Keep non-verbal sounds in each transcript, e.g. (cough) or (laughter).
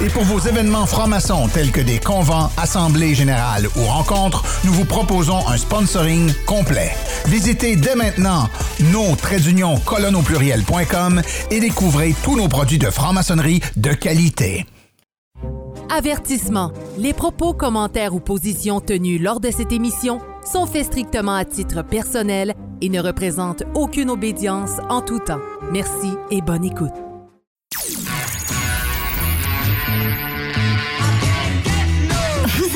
Et pour vos événements francs-maçons tels que des convents, assemblées générales ou rencontres, nous vous proposons un sponsoring complet. Visitez dès maintenant nos pluriel.com et découvrez tous nos produits de franc-maçonnerie de qualité. Avertissement. Les propos, commentaires ou positions tenus lors de cette émission sont faits strictement à titre personnel et ne représentent aucune obédience en tout temps. Merci et bonne écoute.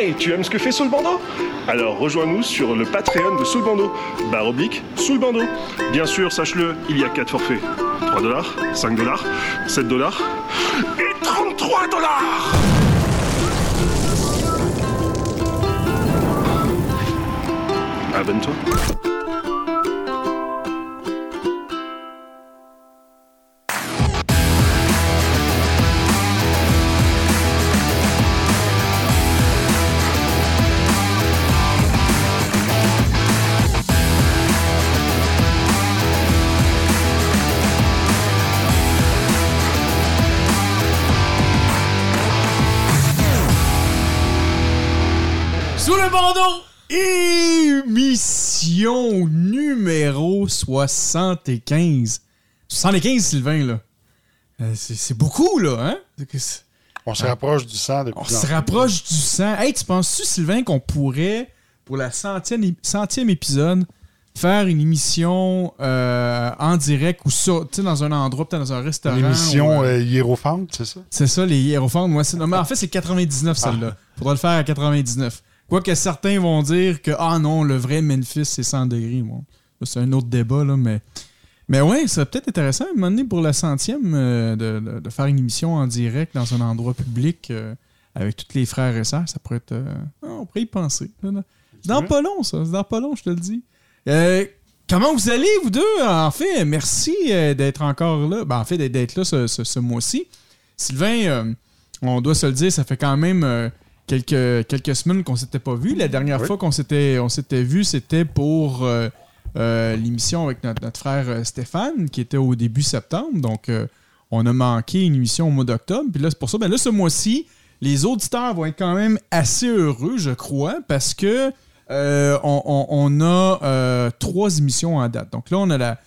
Hey, tu aimes ce que fait Sous le bandeau Alors rejoins-nous sur le Patreon de Sous le bandeau. Barre oblique, Sous le bandeau. Bien sûr, sache-le, il y a 4 forfaits. 3 dollars, 5 dollars, 7 dollars et 33 dollars Abonne-toi. Sous le bandeau, émission numéro 75. 75, Sylvain, là. Euh, c'est c'est beaucoup, là, hein? C'est que c'est- On se rapproche du sang On se rapproche du sang. Hey, tu penses-tu, Sylvain, qu'on pourrait, pour la centième, centième épisode, faire une émission euh, en direct ou ça, tu sais, dans un endroit, peut-être dans un restaurant? L'émission ou, euh, Hiérophante, c'est ça? C'est ça, les hiérophantes. Moi, c'est... Non, mais en fait, c'est 99, celle-là. Faudra le faire à 99. Quoique certains vont dire que, ah non, le vrai Memphis, c'est 100 degrés. Bon, c'est un autre débat, là, mais... Mais ouais, ça serait peut-être intéressant, à un moment donné, pour la centième, euh, de, de- de faire une émission en direct dans un endroit public euh, avec tous les frères et sœurs. Ça pourrait être... euh, ah, on pourrait y penser. dans pas long, ça. C'est dans pas long, je te le dis. Comment vous allez, vous deux? En fait, merci d'être encore là. Ben, en fait, d'être- là ce, ce- ce mois-ci. Sylvain, on doit se le dire, ça fait quand même quelques, quelques semaines qu'on s'était pas vu. La dernière Oui. fois qu'on s'était on s'était vu, c'était pour euh, euh, l'émission avec notre, notre frère euh, Stéphane, qui était au début septembre. Donc, euh, on a manqué une émission au mois d'octobre. Puis là, c'est pour ça. Ben là, ce mois-ci, les auditeurs vont être quand même assez heureux, je crois, parce que on, on- on a trois émissions en date. Donc là, on a la,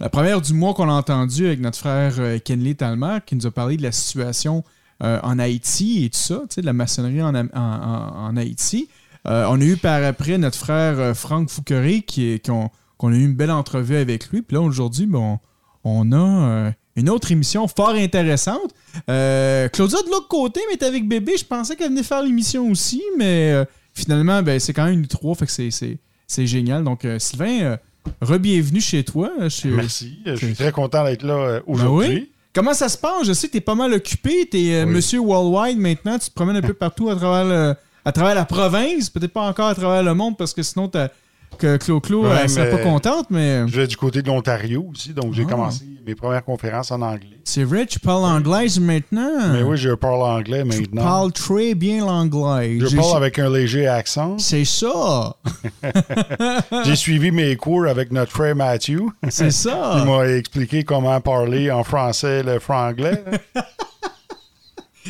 la première du mois qu'on a entendue avec notre frère Kenley Talmer, qui nous a parlé de la situation en Haïti et tout ça, de la maçonnerie en, en- en- en Haïti. Euh, on a eu par après notre frère euh, Franck Fouqueray, qui, qu'on, qu'on a eu une belle entrevue avec lui. Puis là, aujourd'hui, bon, on a euh, une autre émission fort intéressante. Euh, Claudia, de l'autre côté, mais avec bébé. Je pensais qu'elle venait faire l'émission aussi, mais euh, finalement, ben, c'est quand même une trois, fait que c'est, génial. Donc, euh, Sylvain, euh, re-bienvenue chez toi. euh, chez- Merci. Je suis très content d'être là euh, Ben aujourd'hui. oui. Comment ça se passe? Je sais que tu es pas mal occupé. Tu es Oui. Monsieur Worldwide maintenant. Tu te promènes un peu partout à travers, le- à travers la province. Peut-être pas encore à travers le monde parce que sinon, t'as- que Clo-Clo, Ouais, elle serait pas contente, mais Je vais du côté de l'Ontario aussi, donc j'ai Ah. commencé mes premières conférences en anglais. c'est vrai, tu parles anglais maintenant. Mais oui, je parle anglais tu maintenant. parles très bien l'anglais. Je parle avec un léger accent. C'est ça. (laughs) J'ai suivi mes cours avec notre frère Matthew. C'est (laughs) Il ça. m'a expliqué comment parler en français le franglais. (laughs)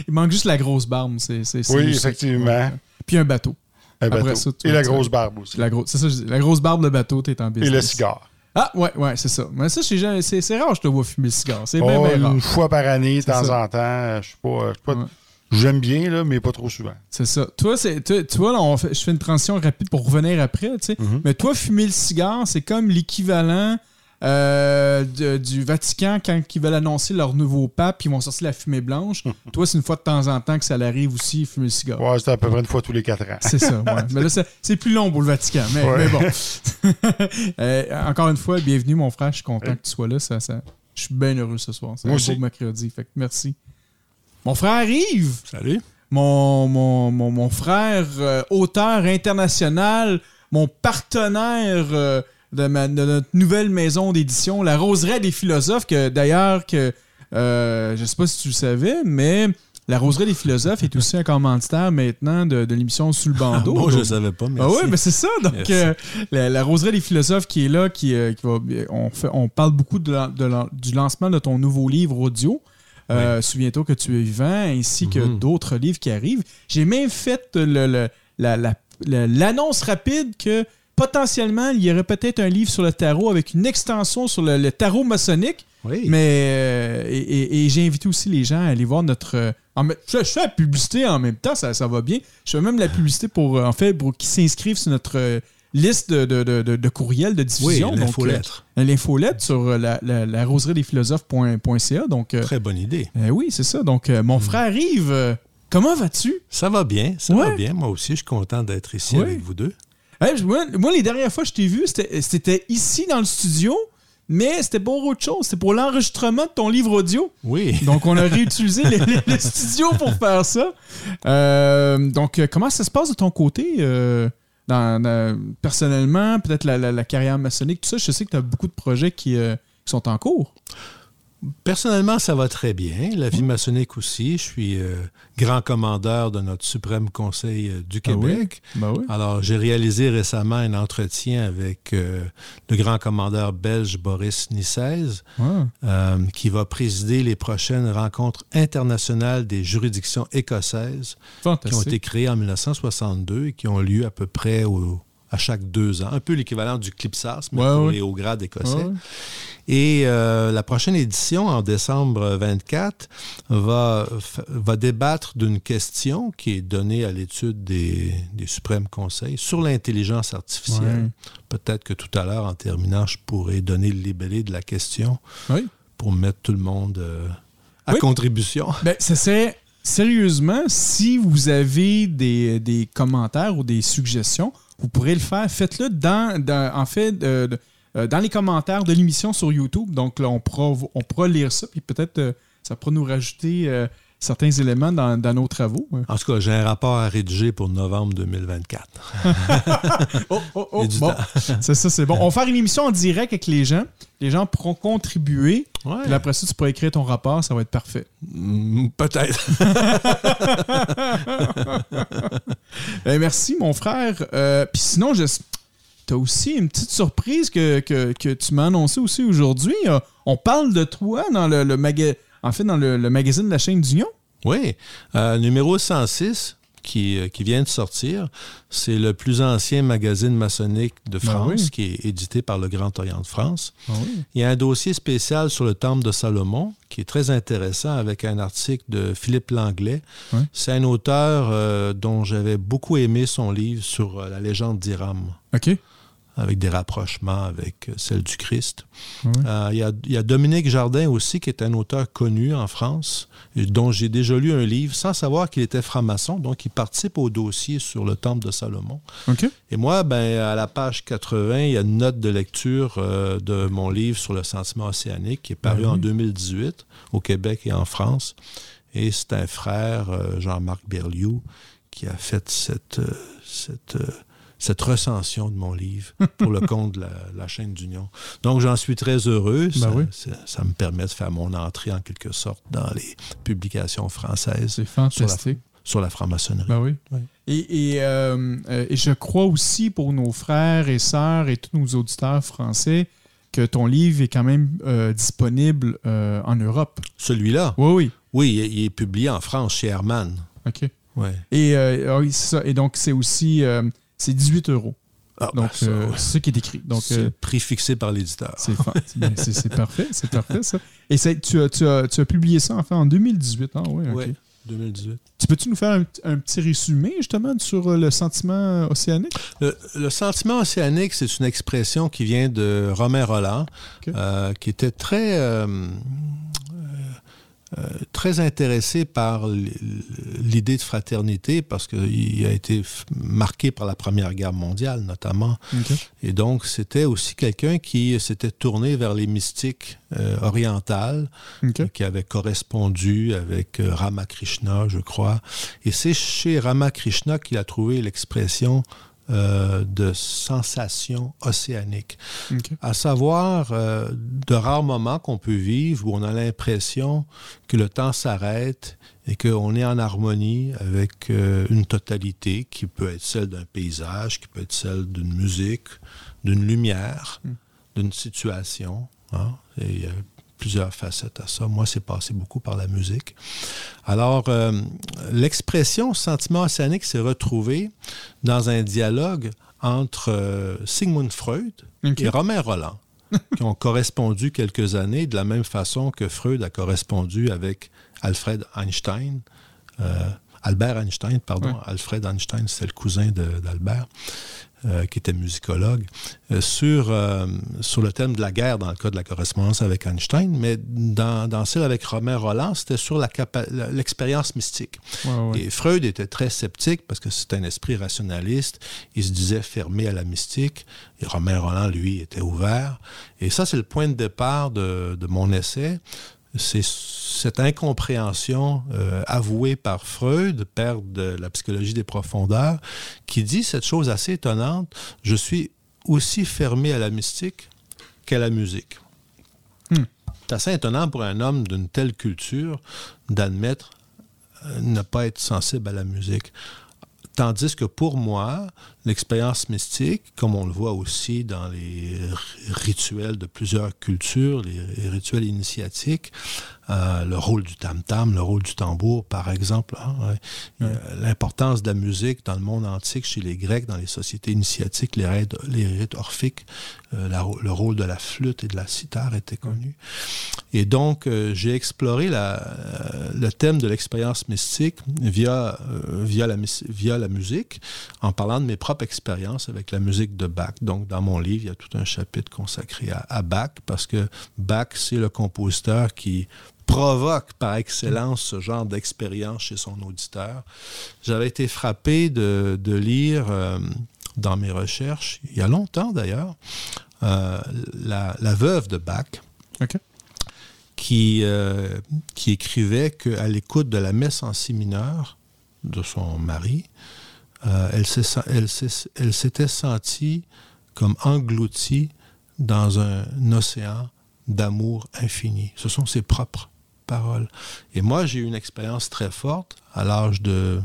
Il manque juste la grosse barbe. C'est, Oui, effectivement. Puis un bateau. Un Après bateau. ça, tu Et la grosse barbe aussi. La, ça, je dis. la grosse barbe, le bateau, t'es en Et business. le cigare. Ah, ouais, ouais, c'est ça. Mais ça, c'est, jamais- c'est, c'est rare, je te vois fumer le cigare. C'est bien, Oh, bien rare. une fois par année, de temps ça. en temps. Je suis pas. je suis pas- Ouais. J'aime bien, là, mais pas trop souvent. C'est ça. Toi, c'est, toi, tu vois, là, on fait- je fais une transition rapide pour revenir après, tu sais. Mhm. Mais toi, fumer le cigare, c'est comme l'équivalent euh, de- du Vatican quand ils veulent annoncer leur nouveau pape, ils vont sortir la fumée blanche. Toi, c'est une fois de temps en temps que ça l'arrive aussi, fumer le cigare. Ouais, c'est à peu près une fois tous les quatre ans. C'est ça, ouais. (laughs) Mais là, c'est- plus long pour le Vatican, mais, Ouais. mais bon. (laughs) Euh, encore une fois, bienvenue, mon frère. Je suis content que tu sois là. Ça, ça- Je suis bien heureux ce soir. C'est un beau mercredi. Fait que merci. Mon frère Yves, Salut. mon, mon, mon, mon frère euh, auteur international, mon partenaire de, ma- de notre nouvelle maison d'édition, La Roseraie des philosophes, que d'ailleurs, que euh, je sais pas si tu le savais, mais La Roseraie des philosophes est aussi un commanditaire maintenant de, de l'émission Sous le bandeau. Bon, je ne savais pas, ah merci. oui, mais c'est ça. Donc, euh, la, la roseraie des philosophes qui est là, qui, euh, qui va, on, fait, on parle beaucoup de la- de la- du lancement de ton nouveau livre audio. Euh, Souviens-toi que tu es vivant, ainsi que Mhm. d'autres livres qui arrivent. J'ai même fait le- le- l'annonce rapide que potentiellement, il y aurait peut-être un livre sur le tarot avec une extension sur le, le tarot maçonnique. Oui. Mais euh, et, et- et j'ai invité aussi les gens à aller voir notre. euh, en je, je fais la publicité en même temps, ça, ça va bien. Je fais même la publicité pour euh, en fait pour qu'ils s'inscrivent sur notre euh, liste de, de, de, de- courriels de oui, diffusion. Donc, l'infolettre. L'infolette sur la, la, la roserie des philosophes.ca. Donc Très bonne idée. oui, c'est ça. Donc mon frère Yves, comment vas-tu? Ça va bien, ça Ouais. va bien. Moi aussi, je suis content d'être ici Oui. avec vous deux. Hey, moi, moi, les dernières fois que je t'ai vu, c'était ici dans le studio, mais c'était pour autre chose. C'était pour l'enregistrement de ton livre audio. Oui. (laughs) Donc, on a réutilisé les, les- les studios pour faire ça. Euh, donc, euh, comment ça se passe de ton côté, euh, dans, dans- personnellement, peut-être la, la- la carrière maçonnique, tout ça? Je sais que tu as beaucoup de projets qui, euh, qui sont en cours. Personnellement, ça va très bien. La vie maçonnique aussi. Je suis euh, grand commandeur de notre suprême conseil euh, du Ah oui? Québec. Ben oui. Alors, j'ai réalisé récemment un entretien avec euh, le grand commandeur belge Boris euh, qui va présider les prochaines rencontres internationales des juridictions écossaises qui ont été créées en 1962 et qui ont lieu à peu près au- à chaque deux ans. Un peu l'équivalent du CLIPSAS, mais Ouais, pour ouais. les hauts grades écossais. Ouais. Et euh, la prochaine édition, en décembre 24, va, va débattre d'une question qui est donnée à l'étude des, des suprêmes conseils sur l'intelligence artificielle. Peut-être que tout à l'heure, en terminant, je pourrais donner le libellé de la question pour mettre tout le monde euh, à Oui. contribution. Ben, ça serait sérieusement, si vous avez des, des commentaires ou des suggestions, vous pourrez le faire. Faites-le dans, en fait, de- euh, dans les commentaires de l'émission sur YouTube. Donc là, on pourra, on pourra lire ça, puis peut-être euh, ça pourra nous rajouter euh, certains éléments dans, dans nos travaux. En tout cas, j'ai un rapport à rédiger pour novembre 2024. (laughs) Oh, oh, oh, bon. (laughs) C'est ça, c'est bon. On va faire une émission en direct avec les gens. Les gens pourront contribuer. Ouais. Puis après ça, tu pourras écrire ton rapport. Ça va être parfait. Mm, Peut-être. Ben, (laughs) merci, mon frère. Euh, Puis sinon, je... tu as aussi une petite surprise que, que, que tu m'as annoncé aussi aujourd'hui. Euh, On parle de toi dans le, le maga- en fait, dans le, le magazine de la chaîne d'Union. Oui. Euh, numéro 106, qui, euh, qui vient de sortir, c'est le plus ancien magazine maçonnique de Ben France, oui. qui est édité par le Grand Orient de France. Oui. Il y a un dossier spécial sur le temple de Salomon qui est très intéressant avec un article de Philippe Langlais. C'est un auteur euh, dont j'avais beaucoup aimé son livre sur euh, la légende d'Iram OK. Avec des rapprochements avec euh, celle du Christ. Euh, Il y, a, il y a Dominique Jardin aussi, qui est un auteur connu en France, dont j'ai déjà lu un livre sans savoir qu'il était franc-maçon. Donc, il participe au dossier sur le temple de Salomon. Et moi, ben, à la page 80, il y a une note de lecture euh, de mon livre sur le sentiment océanique qui est paru oui. en 2018 au Québec et en France. Et c'est un frère, euh, Jean-Marc Berliou, qui a fait cette, cette, cette recension de mon livre pour le (laughs) compte de la, la chaîne d'Union. Donc, j'en suis très heureux. ça, Ben oui. ça- ça me permet de faire mon entrée, en quelque sorte, dans les publications françaises C'est sur la, fantastique. sur la franc-maçonnerie. Ben oui. Oui. Et, et, euh, euh, et je crois aussi pour nos frères et sœurs et tous nos auditeurs français que ton livre est quand même euh, disponible euh, en Europe. Celui-là, Oui, oui. oui, il est- il est publié en France chez Hermann. OK. Ouais. Et, euh, ah. Et donc, c'est aussi euh, c'est 18 euros. Ah, Donc, ben, ça, euh, c'est ça qui est écrit. Donc, c'est euh, le prix fixé par l'éditeur. c'est (laughs) ben, c'est- parfait. C'est parfait, ça. Et c'est- tu, as, tu, as, tu as publié ça, enfin, en 2018. Ah, oui, OK. Ouais. 2018. Tu peux-tu nous faire un, un petit résumé, justement, sur euh, le sentiment océanique? Le, le sentiment océanique, c'est une expression qui vient de Romain Roland, Ok. euh, qui était très, euh, très intéressé par l'idée de fraternité parce qu'il a été marqué par la Première Guerre mondiale, notamment. Et donc, c'était aussi quelqu'un qui s'était tourné vers les mystiques euh, orientales, euh, qui avait correspondu avec Ramakrishna, je crois. Et c'est chez Ramakrishna qu'il a trouvé l'expression euh, de sensation océanique. OK. À savoir, euh, de rares moments qu'on peut vivre où on a l'impression que le temps s'arrête et qu'on est en harmonie avec euh, une totalité qui peut être celle d'un paysage, qui peut être celle d'une musique, d'une lumière, d'une situation. hein. Et plusieurs facettes à ça. Moi, c'est passé beaucoup par la musique. Alors, euh, l'expression sentiment océanique s'est retrouvée dans un dialogue entre euh, Sigmund Freud et Romain Roland, (laughs) qui ont correspondu quelques années de la même façon que Freud a correspondu avec Alfred Einstein. euh, Albert Einstein, pardon. Ouais. Alfred Einstein, c'est le cousin d'Albert, euh, qui était musicologue, euh, sur, euh, sur le thème de la guerre dans le cas de la correspondance avec Einstein, mais dans, dans celle avec Romain Roland, c'était sur l'expérience mystique. Ouais, ouais. Et Freud était très sceptique parce que c'est un esprit rationaliste. Il se disait fermé à la mystique. Et Romain Roland, lui, était ouvert. Et ça, c'est le point de départ de, de mon essai. C'est cette incompréhension euh, avouée par Freud, père de la psychologie des profondeurs, qui dit cette chose assez étonnante. Je suis aussi fermé à la mystique qu'à la musique. Hmm. C'est assez étonnant pour un homme d'une telle culture d'admettre euh, ne pas être sensible à la musique. Tandis que pour moi, l'expérience mystique, comme on le voit aussi dans les rituels de plusieurs cultures, les, rituels initiatiques, euh, le rôle du tam-tam, le rôle du tambour, par exemple, hein, ouais. L'importance de la musique dans le monde antique, chez les Grecs, dans les sociétés initiatiques, les rites, les rites orphiques, euh, la- le rôle de la flûte et de la cithare était connu. Et donc, euh, j'ai exploré euh, le thème de l'expérience mystique via, euh, via, la, musique, en parlant de mes propres expériences avec la musique de Bach. Donc, dans mon livre, il y a tout un chapitre consacré à, Bach, parce que Bach, c'est le compositeur qui provoque par excellence ce genre d'expérience chez son auditeur. J'avais été frappé de, lire dans mes recherches, il y a longtemps d'ailleurs, la, veuve de Bach, OK. Qui, euh, qui écrivait qu'à l'écoute de la messe en si mineur de son mari, euh, elle s'était sentie comme engloutie dans un océan d'amour infini. Ce sont ses propres paroles. Et moi, j'ai eu une expérience très forte à l'âge de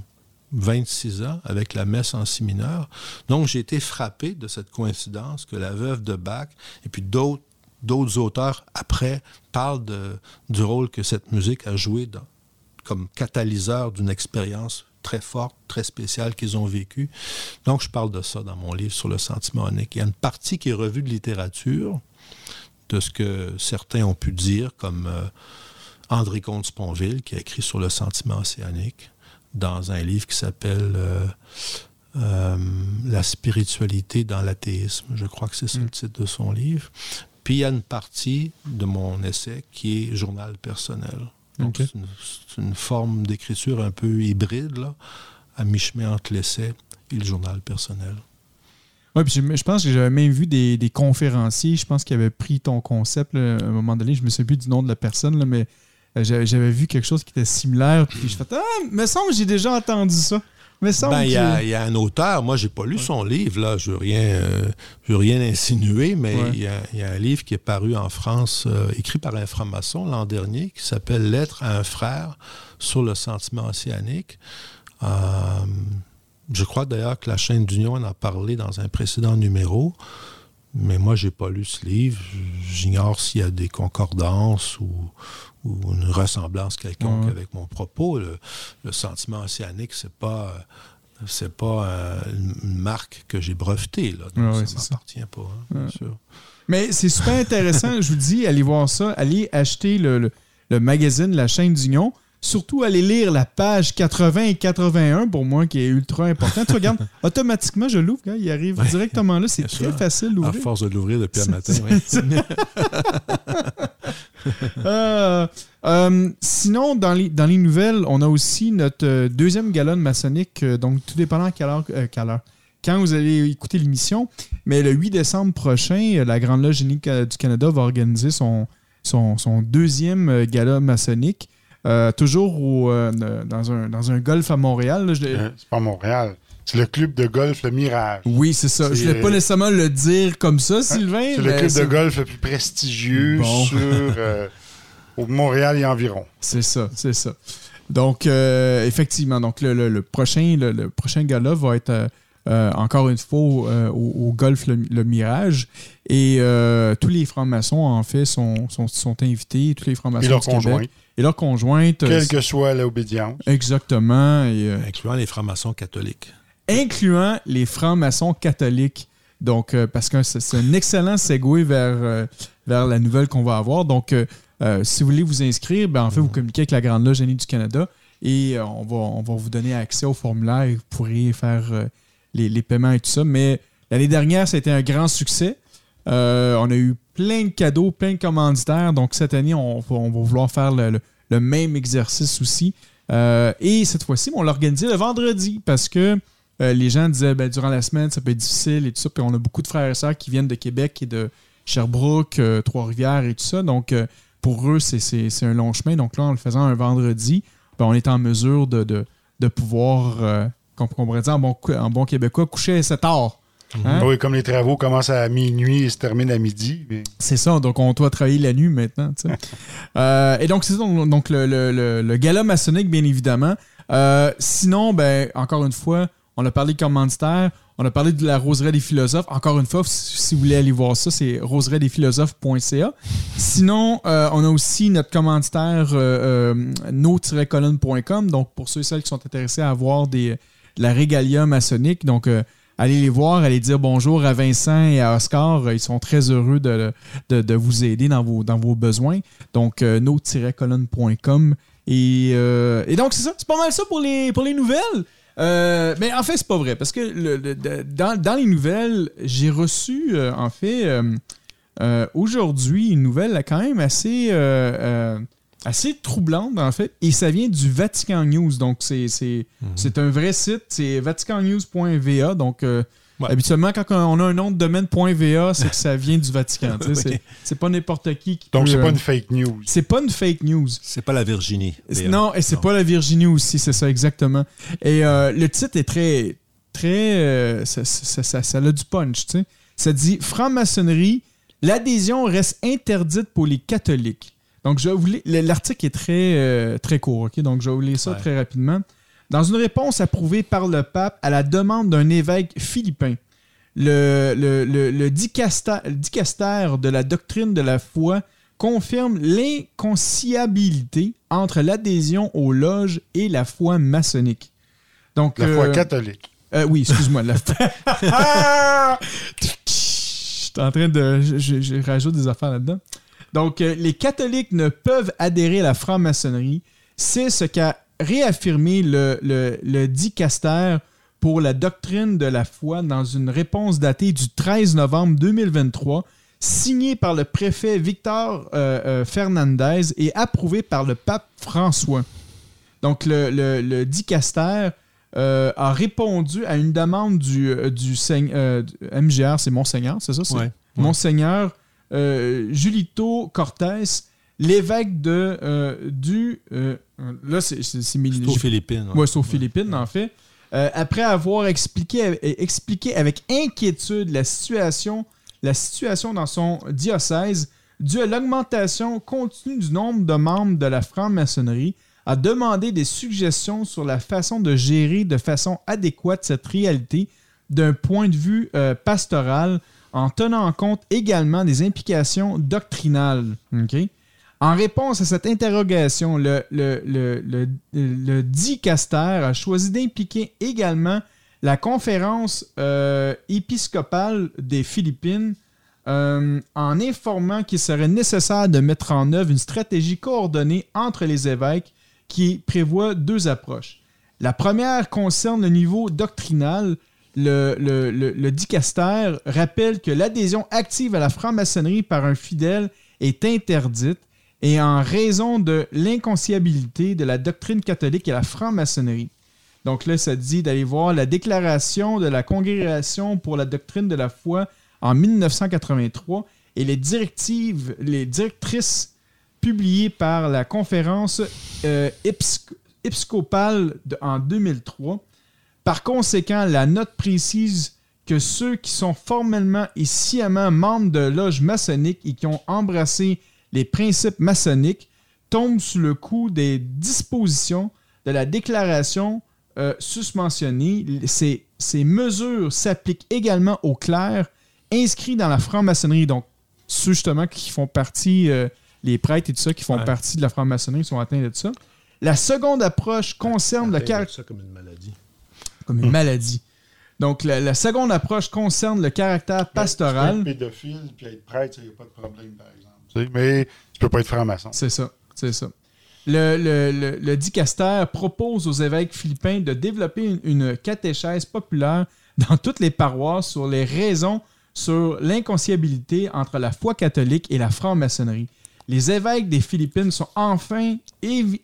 26 ans avec la messe en si mineur. Donc, j'ai été frappé de cette coïncidence que la veuve de Bach et puis d'autres d'autres auteurs après parlent de- du rôle que cette musique a joué dans- comme catalyseur d'une expérience très forte, très spéciale qu'ils ont vécue. Donc, je parle de ça dans mon livre sur le sentiment onique. Il y a une partie qui est revue de littérature, de ce que certains ont pu dire, comme euh, André Comte-Sponville, qui a écrit sur le sentiment océanique, dans un livre qui s'appelle euh, euh, La spiritualité dans l'athéisme. Je crois que c'est ça le titre de son livre. Puis il y a une partie de mon essai qui est journal personnel. Donc c'est une, c'est une forme d'écriture un peu hybride, là, à mi-chemin entre l'essai et le journal personnel. Oui, puis je, je pense que j'avais même vu des, des conférenciers, je pense qu'ils avaient pris ton concept là, à un moment donné, je me souviens plus du nom de la personne, là, mais euh, j'avais j'avais vu quelque chose qui était similaire, puis je fais Ah, me semble que j'ai déjà entendu ça. Ben, il y, a- que- il y a un auteur, moi, j'ai pas lu son livre, là, je veux rien, euh, je veux rien insinuer, mais Ouais. il y, a, il y a un livre qui est paru en France, euh, écrit par un franc-maçon l'an dernier, qui s'appelle Lettre à un frère sur le sentiment océanique. Euh, je crois d'ailleurs que la chaîne d'Union en a parlé dans un précédent numéro, mais moi, j'ai pas lu ce livre. J'ignore s'il y a des concordances ou, ou une ressemblance quelconque avec mon propos. Le, le sentiment océanique, c'est pas euh, c'est pas euh, une marque que j'ai brevetée. Là, donc ça ça. m'appartient pas, hein, bien Ouais. sûr. Mais c'est super intéressant, je vous dis, allez voir ça, allez acheter le, le- le magazine La chaîne d'Union. Surtout aller lire la page 80 et 81 pour moi qui est ultra important. Tu regardes, (laughs) automatiquement, je l'ouvre, il arrive directement là. C'est très sûr. facile À d'ouvrir. force de l'ouvrir depuis le matin. oui. (laughs) Euh, euh, sinon, dans les, dans les nouvelles, on a aussi notre euh, deuxième gala de maçonnique, donc tout dépendant à quelle heure, euh, quelle heure. Quand vous allez écouter l'émission, mais le 8 décembre prochain, la Grande Loge du Canada va organiser son, son, son deuxième gala maçonnique, euh, toujours au, euh, dans, un, dans un golf à Montréal. Euh, C'est pas Montréal. C'est le club de golf Le Mirage. oui, c'est ça. Je ne voulais pas nécessairement le dire comme ça, Sylvain. C'est le club de golf le plus prestigieux Bon. sur euh, au Montréal et environ. C'est ça, c'est ça. Donc, effectivement, donc le, le- le prochain, le, le prochain gala va être euh, encore une fois euh, au, au Golf le, le Mirage. Et euh, tous les francs-maçons, en fait, sont, sont, sont invités, tous les francs-maçons Et leurs conjoints. Et leurs conjointes. Quelle que soit l'obédience. Exactement. Et, euh, Incluant les francs-maçons catholiques. incluant les francs-maçons catholiques. Donc, euh, parce que c'est un excellent segue vers, euh, vers la nouvelle qu'on va avoir. Donc, euh, si vous voulez vous inscrire, ben, en fait, vous communiquez avec la Grande Loge Génie du Canada et euh, on, va, on va vous donner accès au formulaire et vous pourrez faire euh, les, paiements et tout ça. Mais l'année dernière, ça a été un grand succès. Euh, on a eu plein de cadeaux, plein de commanditaires. Donc, cette année, on, va- vouloir faire le, même exercice aussi. Euh, et cette fois-ci, on l'a organisé le vendredi parce que euh, les gens disaient ben, durant la semaine, ça peut être difficile et tout ça. Puis on a beaucoup de frères et sœurs qui viennent de Québec et de Sherbrooke, Trois-Rivières et tout ça. Donc, pour eux, c'est- un long chemin. Donc là, en le faisant un vendredi, ben, on est en mesure de pouvoir, euh, comme on pourrait dire en bon, en bon québécois, coucher à 7 heures. Hein? Oui, comme les travaux commencent à minuit et se terminent à midi. mais- C'est ça, donc on doit travailler la nuit maintenant. (laughs) Euh, et donc, c'est ça, donc, donc le, le- le- le gala maçonnique, bien évidemment. Euh, sinon, ben, encore une fois, on a parlé de commanditaire, on a parlé de la Roseraie des philosophes. Encore une fois, si, vous voulez aller voir ça, c'est roseraiesdesphilosophes.ca. Sinon, euh, on a aussi notre commanditaire no-colonne.com. Donc, pour ceux et celles qui sont intéressés à avoir des, de la régalia maçonnique, donc euh, allez les voir, allez dire bonjour à Vincent et à Oscar. Ils sont très heureux de, vous aider dans vos, besoins. Donc, euh, no-colonne.com. Et, euh, et donc, c'est ça. C'est pas mal ça pour les, nouvelles. Euh, mais en fait, c'est pas vrai. Parce que dans, dans les nouvelles, j'ai reçu, en fait, aujourd'hui, une nouvelle quand même assez, assez troublante, en fait. Et ça vient du Vatican News. Donc, c'est c'est un vrai site. C'est vaticannews.va. Donc, euh, Ouais. habituellement, quand on a un nom de domaine .va, c'est que ça (laughs) vient du Vatican. Oui. c'est- pas n'importe qui qui Donc, c'est pas euh, une fake news. c'est pas une fake news. C'est pas la Virginie. Non, et c'est pas la Virginie aussi, c'est ça exactement. Et euh, le titre est très, très, ça, ça, ça- ça a du punch, tu sais. Ça dit franc-maçonnerie, l'adhésion reste interdite pour les catholiques. Donc je lire- l'article est très, euh, très court, ok? Donc je vais vous lire ça Ouais. très rapidement. Dans une réponse approuvée par le pape à la demande d'un évêque philippin, le, le, le, le dicaster de la doctrine de la foi confirme l'inconciliabilité entre l'adhésion aux loges et la foi maçonnique. Donc, La foi euh, catholique. euh, oui, excuse-moi. La... (laughs) (laughs) Je suis en train de. Je, je- je rajoute des affaires là-dedans. Donc, euh, les catholiques ne peuvent adhérer à la franc-maçonnerie. C'est ce qu'a réaffirmé le, le, le dicaster pour la doctrine de la foi dans une réponse datée du 13 novembre 2023, signée par le préfet Victor euh, euh, Fernandez et approuvée par le pape François. Donc, le, le, le dicaster euh, a répondu à une demande du, du, seigne- du MGR, c'est Monseigneur, c'est ça? C'est Ouais. Monseigneur Julito Cortés, l'évêque de, euh, du... euh, là, c'est aux Philippines. Ouais, c'est aux Philippines, en fait. Euh, après avoir expliqué, expliqué avec inquiétude la situation, la situation dans son diocèse, due à l'augmentation continue du nombre de membres de la franc-maçonnerie, a demandé des suggestions sur la façon de gérer de façon adéquate cette réalité d'un point de vue euh, pastoral, en tenant compte également des implications doctrinales. En réponse à cette interrogation, le, le dicaster a choisi d'impliquer également la conférence euh, épiscopale des Philippines euh, en informant qu'il serait nécessaire de mettre en œuvre une stratégie coordonnée entre les évêques qui prévoit deux approches. La première concerne le niveau doctrinal. Le, dicaster rappelle que l'adhésion active à la franc-maçonnerie par un fidèle est interdite et en raison de l'inconciliabilité de la doctrine catholique et la franc-maçonnerie. Donc là, ça dit d'aller voir la déclaration de la Congrégation pour la doctrine de la foi en 1983 et les directives, les directrices publiées par la conférence euh, épiscopale de- en 2003. Par conséquent, la note précise que ceux qui sont formellement et sciemment membres de loges maçonniques et qui ont embrassé les principes maçonniques tombent sous le coup des dispositions de la déclaration euh, susmentionnée. Ces, ces mesures s'appliquent également aux clercs inscrits dans la franc-maçonnerie. Donc, ceux justement qui font partie, euh, les prêtres et tout ça, qui font Ouais. partie de la franc-maçonnerie sont atteints de ça. La seconde approche concerne le caractère ça comme une maladie. Comme une maladie. Donc, la, la seconde approche concerne le caractère Tu peux pastoral. être pédophile puis être prêtre, il n'y a pas de problème, par exemple. Tu sais, mais tu peux pas être franc-maçon. C'est ça, c'est ça. Le, le, le, le dicaster propose aux évêques philippins de développer une, une catéchèse populaire dans toutes les paroisses sur les raisons sur l'inconciliabilité entre la foi catholique et la franc-maçonnerie. Les évêques des Philippines sont enfin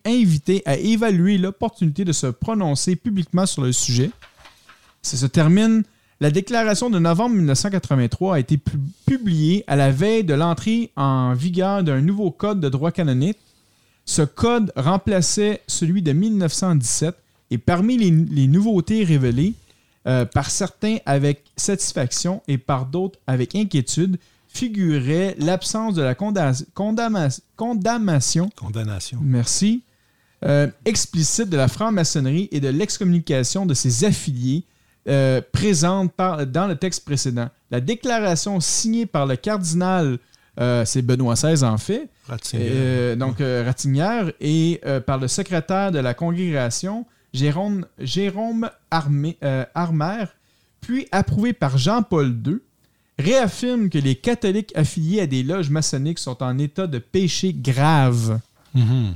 invités à évaluer l'opportunité de se prononcer publiquement sur le sujet. Ça se termine. La déclaration de novembre 1983 a été pu- publiée à la veille de l'entrée en vigueur d'un nouveau code de droit canonique. Ce code remplaçait celui de 1917 et parmi les, les nouveautés révélées euh, par certains avec satisfaction et par d'autres avec inquiétude figurait l'absence de la conda- condamna- condamnation Condamnation. merci, euh, explicite de la franc-maçonnerie et de l'excommunication de ses affiliés euh, présente par- dans le texte précédent. La déclaration signée par le cardinal, euh, c'est Benoît XVI en fait, Ratzinger. euh, donc Ratignière, et par le secrétaire de la congrégation, Jérôme, Jérôme Armé- Armer, puis approuvé par Jean-Paul II, réaffirme que les catholiques affiliés à des loges maçonniques sont en état de péché grave. Mhm.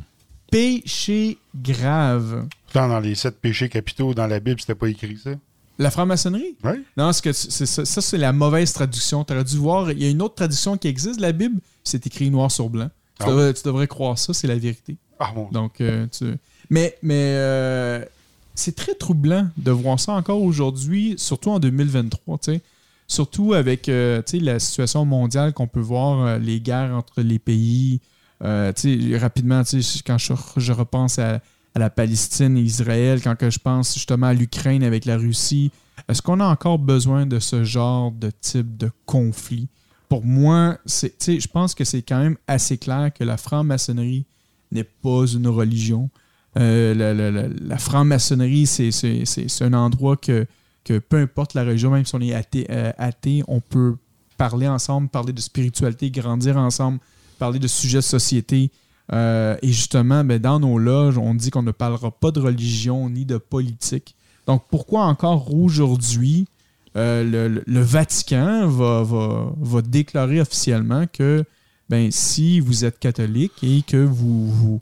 Péché grave. Dans les sept péchés capitaux dans la Bible, c'était pas écrit ça? La franc-maçonnerie? Oui. Non, que tu- c'est ça, ça, c'est la mauvaise traduction. Tu aurais dû voir, il y a une autre traduction qui existe de la Bible, c'est écrit noir sur blanc. Tu, Ah devrais, tu devrais croire ça, c'est la vérité. Ah bon. Donc, euh, tu... Mais, mais euh, c'est très troublant de voir ça encore aujourd'hui, surtout en 2023, tu sais. Surtout avec euh, la situation mondiale qu'on peut voir, euh, les guerres entre les pays. Euh, rapidement, quand je, repense à, la Palestine et Israël, quand que je pense justement à l'Ukraine avec la Russie, est-ce qu'on a encore besoin de ce genre de type de conflit? Pour moi, je pense que c'est quand même assez clair que la franc-maçonnerie n'est pas une religion. La, la- la- la franc-maçonnerie, c'est un endroit que, que peu importe la religion, même si on est athée, euh, athée, on peut parler ensemble, parler de spiritualité, grandir ensemble, parler de sujets de société. Euh, et justement, ben, dans nos loges, on dit qu'on ne parlera pas de religion ni de politique. Donc pourquoi encore aujourd'hui euh, le, Vatican va, déclarer officiellement que ben, si vous êtes catholique et que vous,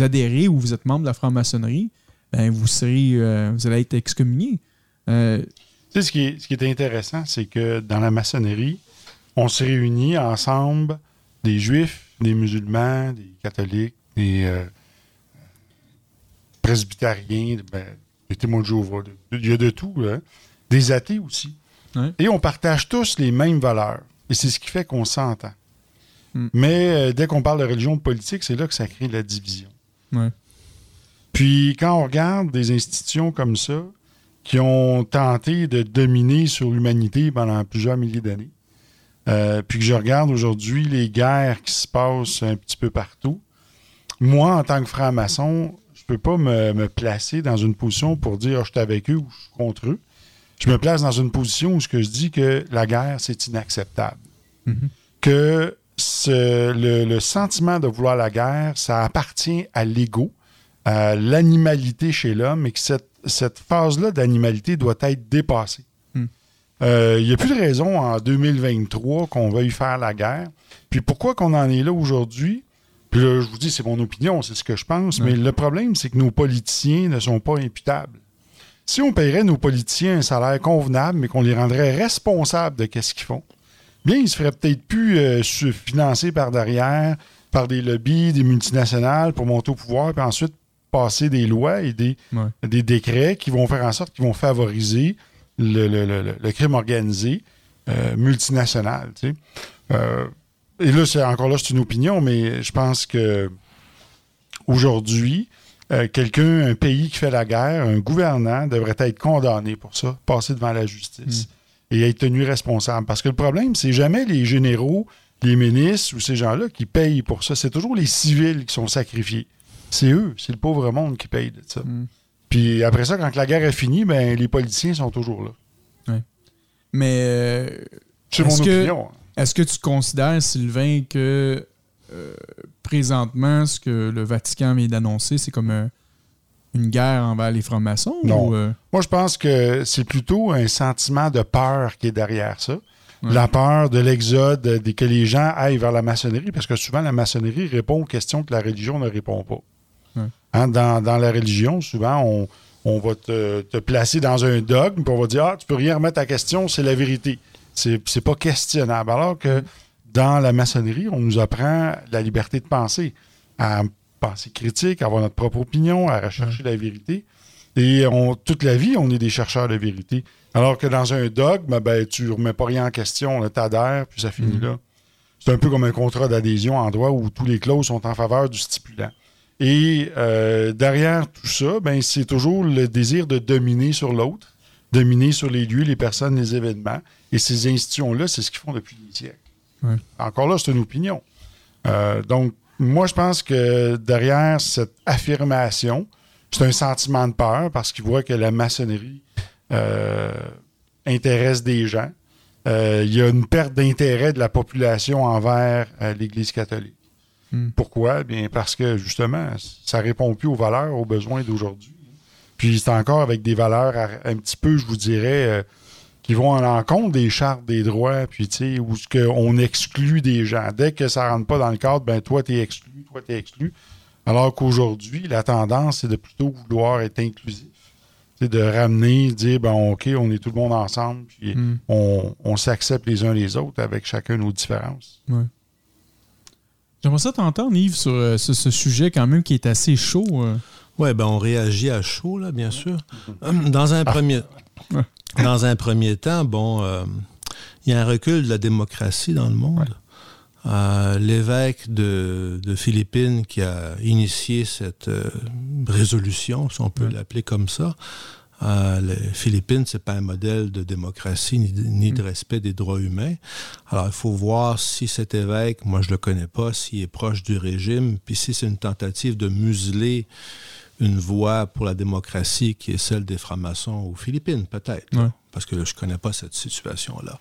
adhérez ou vous êtes membre de la franc-maçonnerie, ben, vous, serez, vous allez être excommunié. Euh, Tu sais, ce qui, est, ce qui est intéressant, c'est que dans la maçonnerie, on se réunit ensemble des juifs, des musulmans, des catholiques, des euh, presbytériens, ben, des témoins de Jéhovah. Il y a de tout, là. des athées aussi. Ouais. Et on partage tous les mêmes valeurs. Et c'est ce qui fait qu'on s'entend. Hmm. Mais euh, dès qu'on parle de religion de politique, c'est là que ça crée la division. Ouais. Puis quand on regarde des institutions comme ça, qui ont tenté de dominer sur l'humanité pendant plusieurs milliers d'années, euh, puis que je regarde aujourd'hui les guerres qui se passent un petit peu partout, moi, en tant que franc-maçon, je peux pas me, me placer dans une position pour dire Ah, je suis avec eux ou je suis contre eux. Je me place dans une position où ce que je dis que la guerre, c'est inacceptable. Que ce- le, le sentiment de vouloir la guerre, ça appartient à l'ego, à l'animalité chez l'homme, et que cette, cette phase-là d'animalité doit être dépassée. Hmm. Euh, Il n'y a plus de raison en 2023 qu'on veuille faire la guerre. Puis pourquoi qu'on en est là aujourd'hui? Puis là, je vous dis, c'est mon opinion, c'est ce que je pense, mais le problème, c'est que nos politiciens ne sont pas imputables. Si on paierait nos politiciens un salaire convenable, mais qu'on les rendrait responsables de ce qu'ils font, bien, ils se feraient peut-être plus euh, financés par derrière, par des lobbies, des multinationales pour monter au pouvoir, puis ensuite passer des lois et des, des décrets qui vont faire en sorte qu'ils vont favoriser le, crime organisé euh, multinational. Euh, et là, c'est encore là, c'est une opinion, mais je pense que aujourd'hui, euh, quelqu'un, un pays qui fait la guerre, un gouvernant devrait être condamné pour ça, passer devant la justice mm. et être tenu responsable. Parce que le problème, c'est jamais les généraux, les ministres ou ces gens-là qui payent pour ça. C'est toujours les civils qui sont sacrifiés. C'est eux, c'est le pauvre monde qui paye de ça. Mm. Puis après ça, quand la guerre est finie, ben, les politiciens sont toujours là. Mais. Euh, c'est mon opinion. Est-ce que tu considères, Sylvain, que euh, présentement, ce que le Vatican vient d'annoncer, c'est comme euh, une guerre envers les francs-maçons? Non. Moi, je pense que c'est plutôt un sentiment de peur qui est derrière ça. La peur de l'exode, que les gens aillent vers la maçonnerie, parce que souvent, la maçonnerie répond aux questions que la religion ne répond pas. Hein, dans, la religion, souvent, on, va te, placer dans un dogme, puis on va dire Ah, tu peux rien remettre à question, c'est la vérité. C'est, c'est pas questionnable. Alors que dans la maçonnerie, on nous apprend la liberté de penser, à penser critique, à avoir notre propre opinion, à rechercher la vérité. Et on, toute la vie, on est des chercheurs de vérité. Alors que dans un dogme, ben, tu ne remets pas rien en question, tu adhères, puis ça finit mm. là. C'est un peu comme un contrat d'adhésion en droit où tous les clauses sont en faveur du stipulant. Et euh, derrière tout ça, ben, c'est toujours le désir de dominer sur l'autre, dominer sur les lieux, les personnes, les événements. Et ces institutions-là, c'est ce qu'ils font depuis des siècles. Encore là, c'est une opinion. Euh, donc, moi, je pense que derrière cette affirmation, c'est un sentiment de peur parce qu'ils voient que la maçonnerie euh, intéresse des gens. Il y a une perte d'intérêt de la population envers l'Église catholique. Hmm. Pourquoi? Bien parce que justement, ça répond plus aux valeurs, aux besoins d'aujourd'hui. Puis c'est encore avec des valeurs un petit peu, je vous dirais, euh, qui vont en l'encontre des chartes des droits, puis tu sais, où on exclut des gens. Dès que ça rentre pas dans le cadre, ben toi, tu es exclu, toi, tu es exclu. Alors qu'aujourd'hui, la tendance, c'est de plutôt vouloir être inclusif. C'est de ramener, dire, ben OK, on est tout le monde ensemble, puis hmm. on, s'accepte les uns les autres avec chacun nos différences. J'aimerais ça t'entendre, Yves, sur euh, ce, sujet quand même qui est assez chaud. Euh. Oui, ben on réagit à chaud, là, bien sûr. Dans un premier, dans un premier temps, bon, euh, il y a un recul de la démocratie dans le monde. L'évêque de, Philippines qui a initié cette résolution, si on peut l'appeler comme ça, euh, les Philippines, c'est pas un modèle de démocratie ni de, mm. respect des droits humains. Alors, il faut voir si cet évêque, moi je le connais pas, s'il est proche du régime, puis si c'est une tentative de museler une voie pour la démocratie qui est celle des francs-maçons aux Philippines, peut-être. Parce que je connais pas cette situation-là.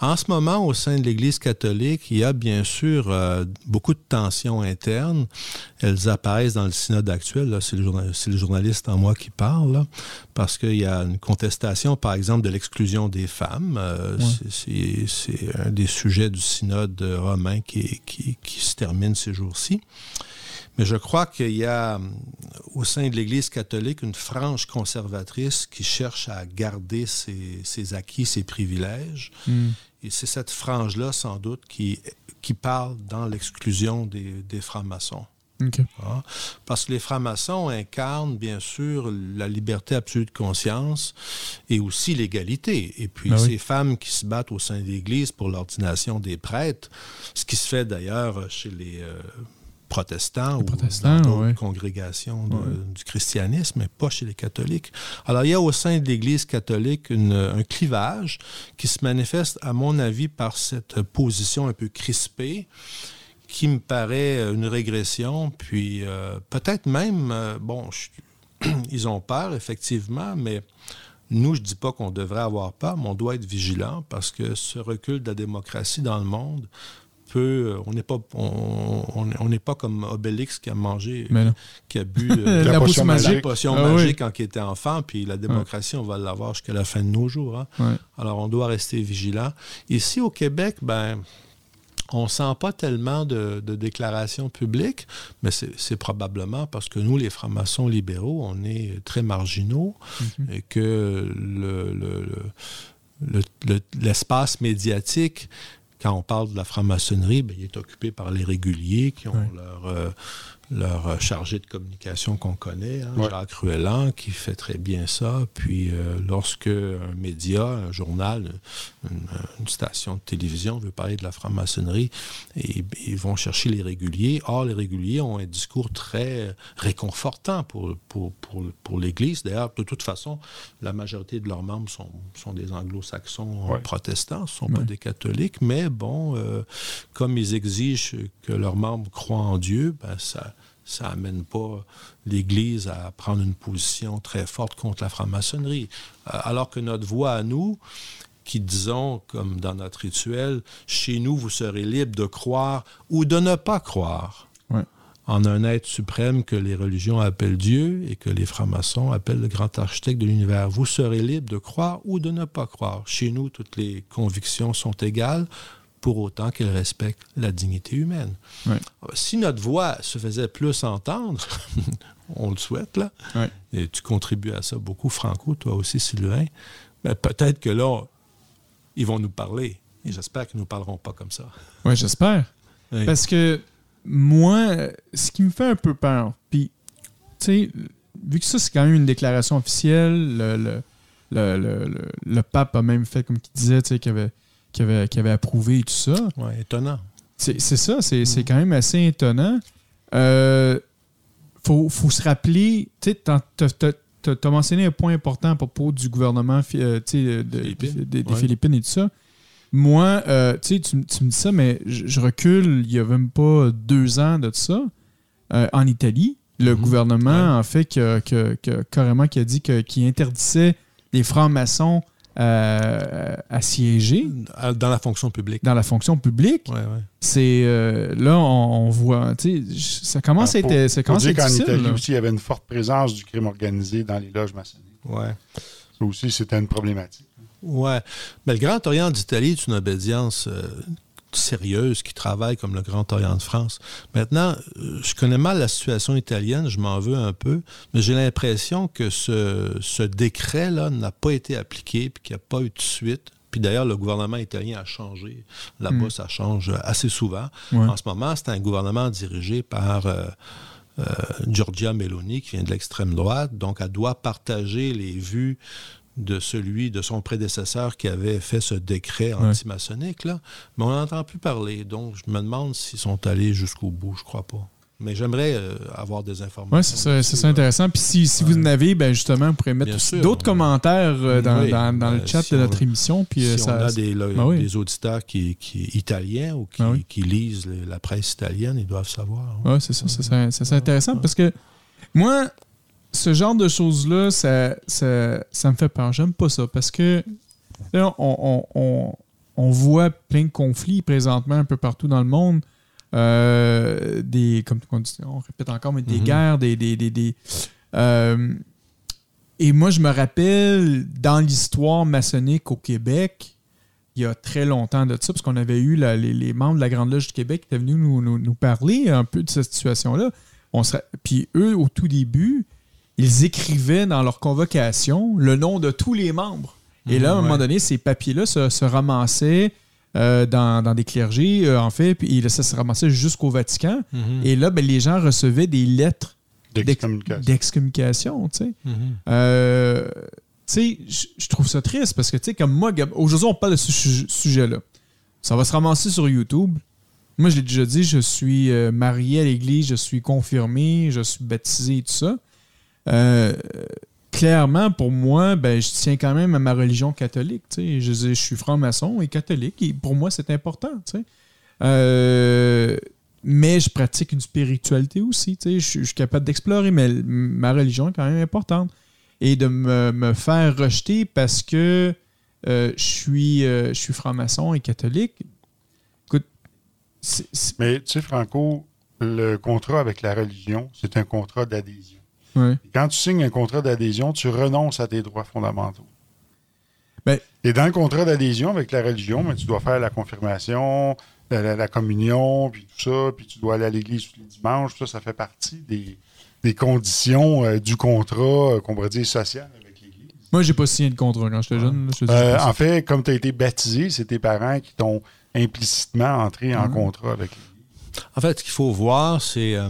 En ce moment, au sein de l'Église catholique, il y a bien sûr euh, beaucoup de tensions internes. Elles apparaissent dans le synode actuel. C'est le, journaliste en moi qui parle, parce qu'il y a une contestation, par exemple, de l'exclusion des femmes. Euh, c'est un des sujets du synode romain qui, qui, qui se termine ces jours-ci. Mais je crois qu'il y a euh, au sein de l'Église catholique une frange conservatrice qui cherche à garder ses, acquis, ses privilèges. Hmm. Et c'est cette frange-là, sans doute, qui, qui parle dans l'exclusion des, des francs-maçons. Ah. Parce que les francs-maçons incarnent, bien sûr, la liberté absolue de conscience et aussi l'égalité. Et puis, ben ces femmes qui se battent au sein de l'Église pour l'ordination des prêtres, ce qui se fait d'ailleurs chez les euh, protestants ou dans d'autres congrégations du christianisme, mais pas chez les catholiques. Alors, il y a au sein de l'Église catholique un clivage qui se manifeste, à mon avis, par cette position un peu crispée qui me paraît une régression, puis euh, peut-être même, euh, bon, (clears throat) ils ont peur, effectivement, mais nous, je ne dis pas qu'on devrait avoir peur, mais on doit être vigilant parce que ce recul de la démocratie dans le monde euh, on n'est pas, on, n'est pas comme Obélix qui a mangé, qui a bu (laughs) la, potion magique, potion ah magique quand il était enfant, puis la démocratie, on va l'avoir jusqu'à la fin de nos jours. Hein. Alors, on doit rester vigilant. Ici, au Québec, ben, on ne sent pas tellement de, déclarations publiques, mais c'est probablement parce que nous, les francs-maçons libéraux, on est très marginaux mm-hmm. et que l'espace médiatique quand on parle de la franc-maçonnerie, ben, il est occupé par les réguliers qui ont leur, euh, leur euh, chargé de communication qu'on connaît, hein, Jacques Ruellan, qui fait très bien ça. Puis euh, lorsque un média, un journal, une, station de télévision veut parler de la franc-maçonnerie, ils vont chercher les réguliers. Or, les réguliers ont un discours très réconfortant pour, pour, pour, pour l'Église. D'ailleurs, de toute façon, la majorité de leurs membres sont, sont des anglo-saxons protestants, ce ne sont pas des catholiques, mais bon, euh, comme ils exigent que leurs membres croient en Dieu, ben ça ça n'amène pas l'Église à prendre une position très forte contre la franc-maçonnerie. Euh, alors que notre voix à nous, qui disons, comme dans notre rituel, chez nous, vous serez libre de croire ou de ne pas croire en un être suprême que les religions appellent Dieu et que les francs-maçons appellent le grand architecte de l'univers. Vous serez libre de croire ou de ne pas croire. Chez nous, toutes les convictions sont égales pour autant qu'elle respecte la dignité humaine. Si notre voix se faisait plus entendre, (laughs) on le souhaite, là, et tu contribues à ça beaucoup, Franco, toi aussi, Sylvain, ben, peut-être que là, ils vont nous parler. Et j'espère qu'ils ne nous parleront pas comme ça. Oui, j'espère. Parce que moi, ce qui me fait un peu peur, puis, tu sais, vu que ça, c'est quand même une déclaration officielle, le, le, pape a même fait, comme il disait, tu sais, qu'il avait qui avait, qui avait approuvé et tout ça. Oui, étonnant. C'est ça, c'est mm. quand même assez étonnant. Euh, faut, faut se rappeler, tu as, mentionné un point important à propos du gouvernement euh, des Philippines et tout ça. Moi, euh, tu, tu me dis ça, mais je, recule, il n'y a même pas deux ans de ça. Euh, en Italie, le mm-hmm. gouvernement, en fait, que, que, carrément qui a dit qu'il interdisait les francs-maçons euh, à siéger. Dans la fonction publique. Dans la fonction publique. C'est euh, là, on, voit, ça commence à être, ça commence qu'en Italie aussi, il y avait une forte présence du crime organisé dans les loges maçonniques. Ouais. Ça aussi, c'était une problématique. Ouais. Mais le Grand Orient d'Italie est une obédience euh, sérieuse qui travaille comme le Grand Orient de France. Maintenant, euh, je connais mal la situation italienne, je m'en veux un peu, mais j'ai l'impression que ce, décret-là n'a pas été appliqué puis qu'il n'y a pas eu de suite. Puis d'ailleurs, le gouvernement italien a changé. Là-bas, hmm. ça change assez souvent. En ce moment, c'est un gouvernement dirigé par euh, euh, Giorgia Meloni, qui vient de l'extrême droite. Donc, elle doit partager les vues de celui de son prédécesseur qui avait fait ce décret anti-maçonnique, là. Mais on n'entend plus parler. Donc, je me demande s'ils sont allés jusqu'au bout. Je crois pas. Mais j'aimerais euh, avoir des informations. Oui, c'est ça, intéressant. Puis si, si vous en avez, ben justement, vous pourrez mettre d'autres commentaires euh, dans, dans, dans, le ben, chat de notre émission. Puis, euh, si on a des, ben des auditeurs qui, qui, italiens ou qui, ben qui lisent la presse italienne, ils doivent savoir. Oui, c'est ça. C'est intéressant parce que moi, ce genre de choses-là, ça, ça, me fait peur. J'aime pas ça parce que là, on, voit plein de conflits présentement un peu partout dans le monde. Euh, des, comme on répète encore, mais des mm-hmm. guerres, des. des, euh, et moi, je me rappelle dans l'histoire maçonnique au Québec, il y a très longtemps de ça, parce qu'on avait eu les, membres de la Grande Loge du Québec qui étaient venus nous, parler un peu de cette situation-là. Puis eux, au tout début, ils écrivaient dans leur convocation le nom de tous les membres. Et là, à un moment donné, ces papiers-là se, ramassaient euh, dans, des clergés, euh, en fait, puis ça se ramassait jusqu'au Vatican. Mhm. Et là, ben, les gens recevaient des lettres d'excommunication. tu sais. Mhm. euh, je trouve ça triste parce que, tu sais, comme moi, aujourd'hui, on parle de ce sujet-là. Ça va se ramasser sur YouTube. Moi, je l'ai déjà dit, je suis marié à l'Église, je suis confirmé, je suis baptisé et tout ça. Euh, clairement, pour moi, ben, je tiens quand même à ma religion catholique. Je, je, suis franc-maçon et catholique, et pour moi, c'est important. Euh, mais je pratique une spiritualité aussi. Je, suis capable d'explorer, mais ma religion est quand même importante. Et de me, faire rejeter parce que euh, je suis, je suis franc-maçon et catholique. Écoute, Mais tu sais, Franco, le contrat avec la religion, c'est un contrat d'adhésion. Quand tu signes un contrat d'adhésion, tu renonces à tes droits fondamentaux. Ben- Et dans le contrat d'adhésion avec la religion, ben, tu dois faire la confirmation, la, la- la communion, puis tout ça, puis tu dois aller à l'église tous les dimanches. Ça, ça fait partie des, des conditions euh, du contrat euh, qu'on pourrait dire social avec l'église. Moi, j'ai pas signé de contrat quand j'étais jeune. là, je te dis, Euh, en fait, comme tu as été baptisé, c'est tes parents qui t'ont implicitement entré en Mhm. contrat avec l'église. En fait, ce qu'il faut voir, c'est euh,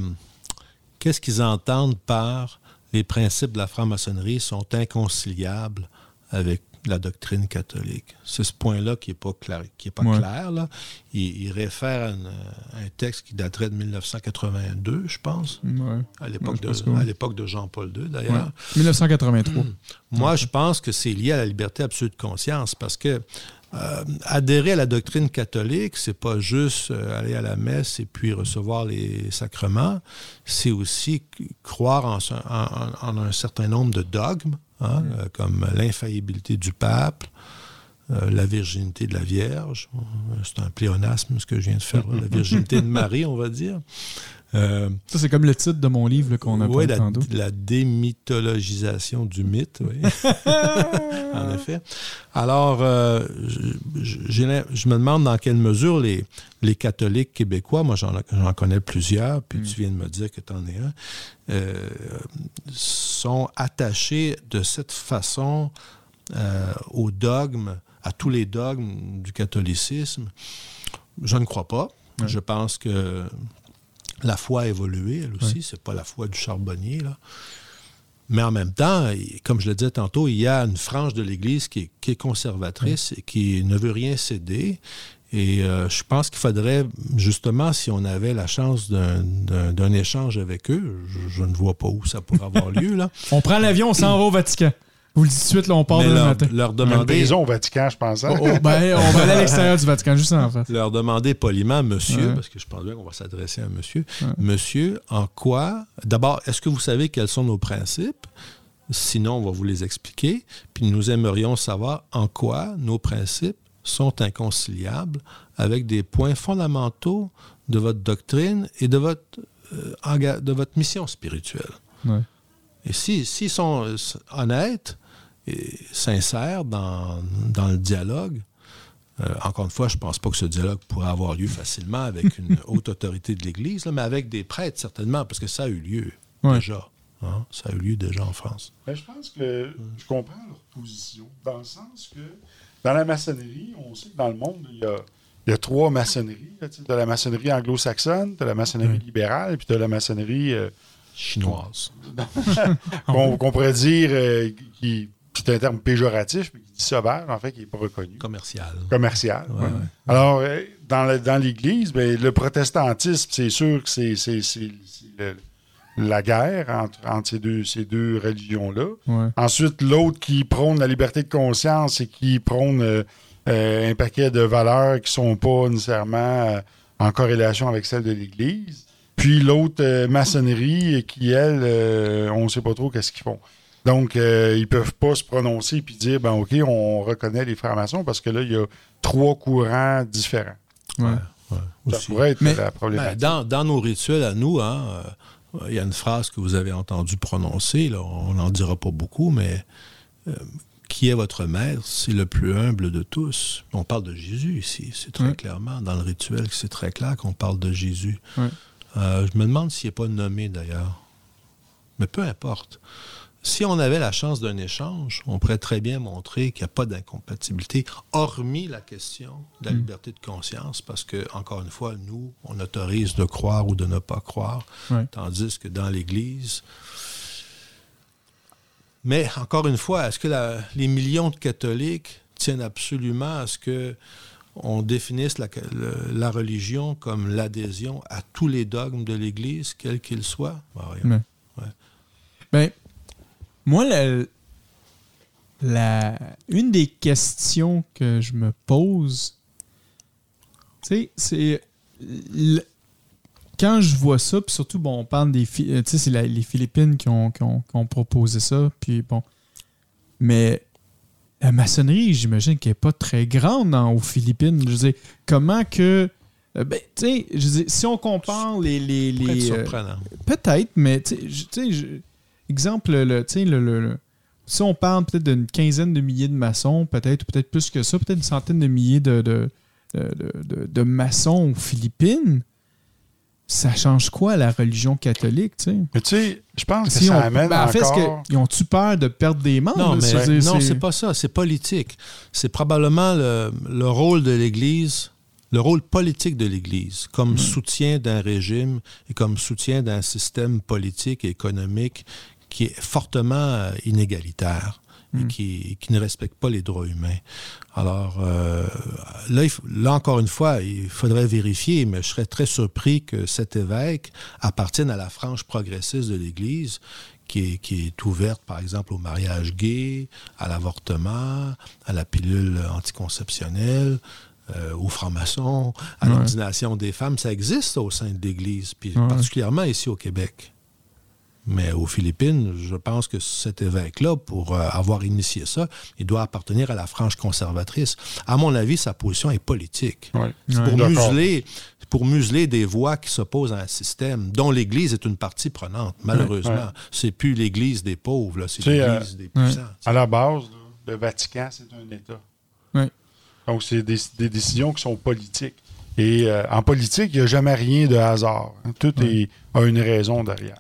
qu'est-ce qu'ils entendent par les principes de la franc-maçonnerie sont inconciliables avec la doctrine catholique? C'est ce point-là qui n'est pas clair. Qui est pas Ouais. clair là. Il, il réfère à une- un texte qui daterait de 1982, je pense, Ouais. à l'époque de, oui. à l'époque de Jean-Paul II, d'ailleurs. 1983. Moi, je pense que c'est lié à la liberté absolue de conscience parce que euh, adhérer à la doctrine catholique, c'est pas juste euh, aller à la messe et puis recevoir les sacrements, c'est aussi croire en, un certain nombre de dogmes, hein, euh, comme l'infaillibilité du pape, euh, la virginité de la Vierge. C'est un pléonasme ce que je viens de faire, (laughs) la virginité de Marie, on va dire. Euh, Ça, c'est comme le titre de mon livre qu'on a oui, la, tantôt. la démythologisation du mythe, oui. (laughs) en effet. Alors, euh, je, me demande dans quelle mesure les, les catholiques québécois, moi j'en connais plusieurs, puis tu viens de me dire que tu en es un, euh, sont attachés de cette façon aux dogmes, à tous les dogmes du catholicisme. Je ne crois pas. Je pense que la foi a évolué, elle aussi. C'est pas la foi du charbonnier, là. Mais en même temps, comme je le disais tantôt, il y a une frange de l'Église qui est, qui est conservatrice et qui ne veut rien céder. Et euh, je pense qu'il faudrait, justement, si on avait la chance d'un- échange avec eux, je, je ne vois pas où ça pourrait avoir (laughs) lieu, là. On prend l'avion, on s'en va au Vatican. Vous le dites tout de suite, là, on part demain leur, matin. leur Une demander, prison au Vatican, je pense. hein? Oh, oh, ben, on va aller à l'extérieur du Vatican, juste en face. leur demander poliment, monsieur, Ouais. parce que je pense bien qu'on va s'adresser à monsieur, Ouais. monsieur, en quoi, d'abord, est-ce que vous savez quels sont nos principes? Sinon, on va vous les expliquer. Puis nous aimerions savoir en quoi nos principes sont inconciliables avec des points fondamentaux de votre doctrine et de votre, euh, de votre mission spirituelle. Ouais. Et si- s'ils sont euh, honnêtes et sincères dans, dans le dialogue, euh, encore une fois, je ne pense pas que ce dialogue pourrait avoir lieu facilement avec (laughs) une haute autorité de l'Église, là, mais avec des prêtres, certainement, parce que ça a eu lieu Ouais. déjà. hein. Ça a eu lieu déjà en France. Ben, je pense que je comprends leur position, dans le sens que dans la maçonnerie, on sait que dans le monde, il y a, il y a trois maçonneries. Tu as la maçonnerie anglo-saxonne, tu as la maçonnerie libérale, puis tu as la maçonnerie euh, Chinoise. qu'on pourrait dire, euh, qui, qui est un terme péjoratif, mais qui dit sauvage, en fait, qui n'est pas reconnu. Commercial. commercial. Ouais, ouais. ouais. Alors, euh, dans le- dans l'Église, ben, le protestantisme, c'est sûr que c'est c'est- c'est- c'est la guerre entre, entre ces deux, ces deux religions-là. Ensuite, l'autre qui prône la liberté de conscience et qui prône euh, euh, un paquet de valeurs qui sont pas nécessairement euh, en corrélation avec celles de l'Église. Puis l'autre euh, maçonnerie qui, elle, euh, on ne sait pas trop qu'est-ce qu'ils font. Donc, euh, ils peuvent pas se prononcer puis dire, ben OK, on reconnaît les francs-maçons parce que là, il y a trois courants différents. Ouais. Ouais, Ça aussi. pourrait être Mais- la Ben, problématique. dans, dans nos rituels à nous, hein, euh, il y a une phrase que vous avez entendu prononcer, là, on n'en dira pas beaucoup, mais euh, qui est votre maître, c'est le plus humble de tous. On parle de Jésus ici, c'est très clairement, dans le rituel, c'est très clair qu'on parle de Jésus. Ouais. Euh, je me demande s'il n'est pas nommé d'ailleurs. Mais peu importe. Si on avait la chance d'un échange, on pourrait très bien montrer qu'il n'y a pas d'incompatibilité, hormis la question de la liberté de conscience, parce que, encore une fois, nous, on autorise de croire ou de ne pas croire, Ouais. tandis que dans l'Église. Mais, encore une fois, est-ce que la- les millions de catholiques tiennent absolument à ce que on définisse la, religion comme l'adhésion à tous les dogmes de l'Église, quels qu'ils soient? Ben. Ouais. Ben, moi, la, la- une des questions que je me pose, c'est quand je vois ça, puis surtout, bon, on parle des, euh, tu sais, c'est les Philippines qui ont, qui ont- qui ont proposé ça, puis bon, mais la maçonnerie, j'imagine qu'elle n'est pas très grande dans- aux Philippines. Je veux dire, comment que, euh, ben, tu sais, je veux dire, si on compare les, les, les, euh, surprenant. Peut-être, mais tu sais, exemple, le, le, le- le- si on parle peut-être d'une quinzaine de milliers de maçons, peut-être, ou peut-être plus que ça, peut-être une centaine de milliers de, de, de- de- de maçons aux Philippines, ça change quoi à la religion catholique, tu sais? Mais tu sais, je pense que Si ça on- amène ben, en fait, est-ce encore... ils ont-tu peur de perdre des membres? Non, mais non, c'est pas ça. C'est politique. C'est probablement le, le rôle de l'Église, le rôle politique de l'Église, comme soutien d'un régime et comme soutien d'un système politique et économique qui est fortement euh, inégalitaire et qui, qui ne respecte pas les droits humains. Alors, euh, là, il là, encore une fois, il faudrait vérifier, mais je serais très surpris que cet évêque appartienne à la frange progressiste de l'Église, qui est, qui est ouverte, par exemple, au mariage gay, à l'avortement, à la pilule anticonceptionnelle, euh, aux francs-maçons, à Ouais. l'ordination des femmes. Ça existe au sein de l'Église, puis Ouais. particulièrement ici au Québec. Mais aux Philippines, je pense que cet évêque-là, pour euh, avoir initié ça, il doit appartenir à la frange conservatrice. À mon avis, sa position est politique. Ouais. C'est Ouais. pour, museler, pour museler des voix qui s'opposent à un système dont l'Église est une partie prenante, malheureusement. Ouais. C'est plus l'Église des pauvres, c'est sais, l'Église des puissants. À la base, là, le Vatican, c'est un État. Ouais. Donc, c'est des, des décisions qui sont politiques. Et euh, en politique, il n'y a jamais rien de hasard. hein. Tout est, a une raison derrière.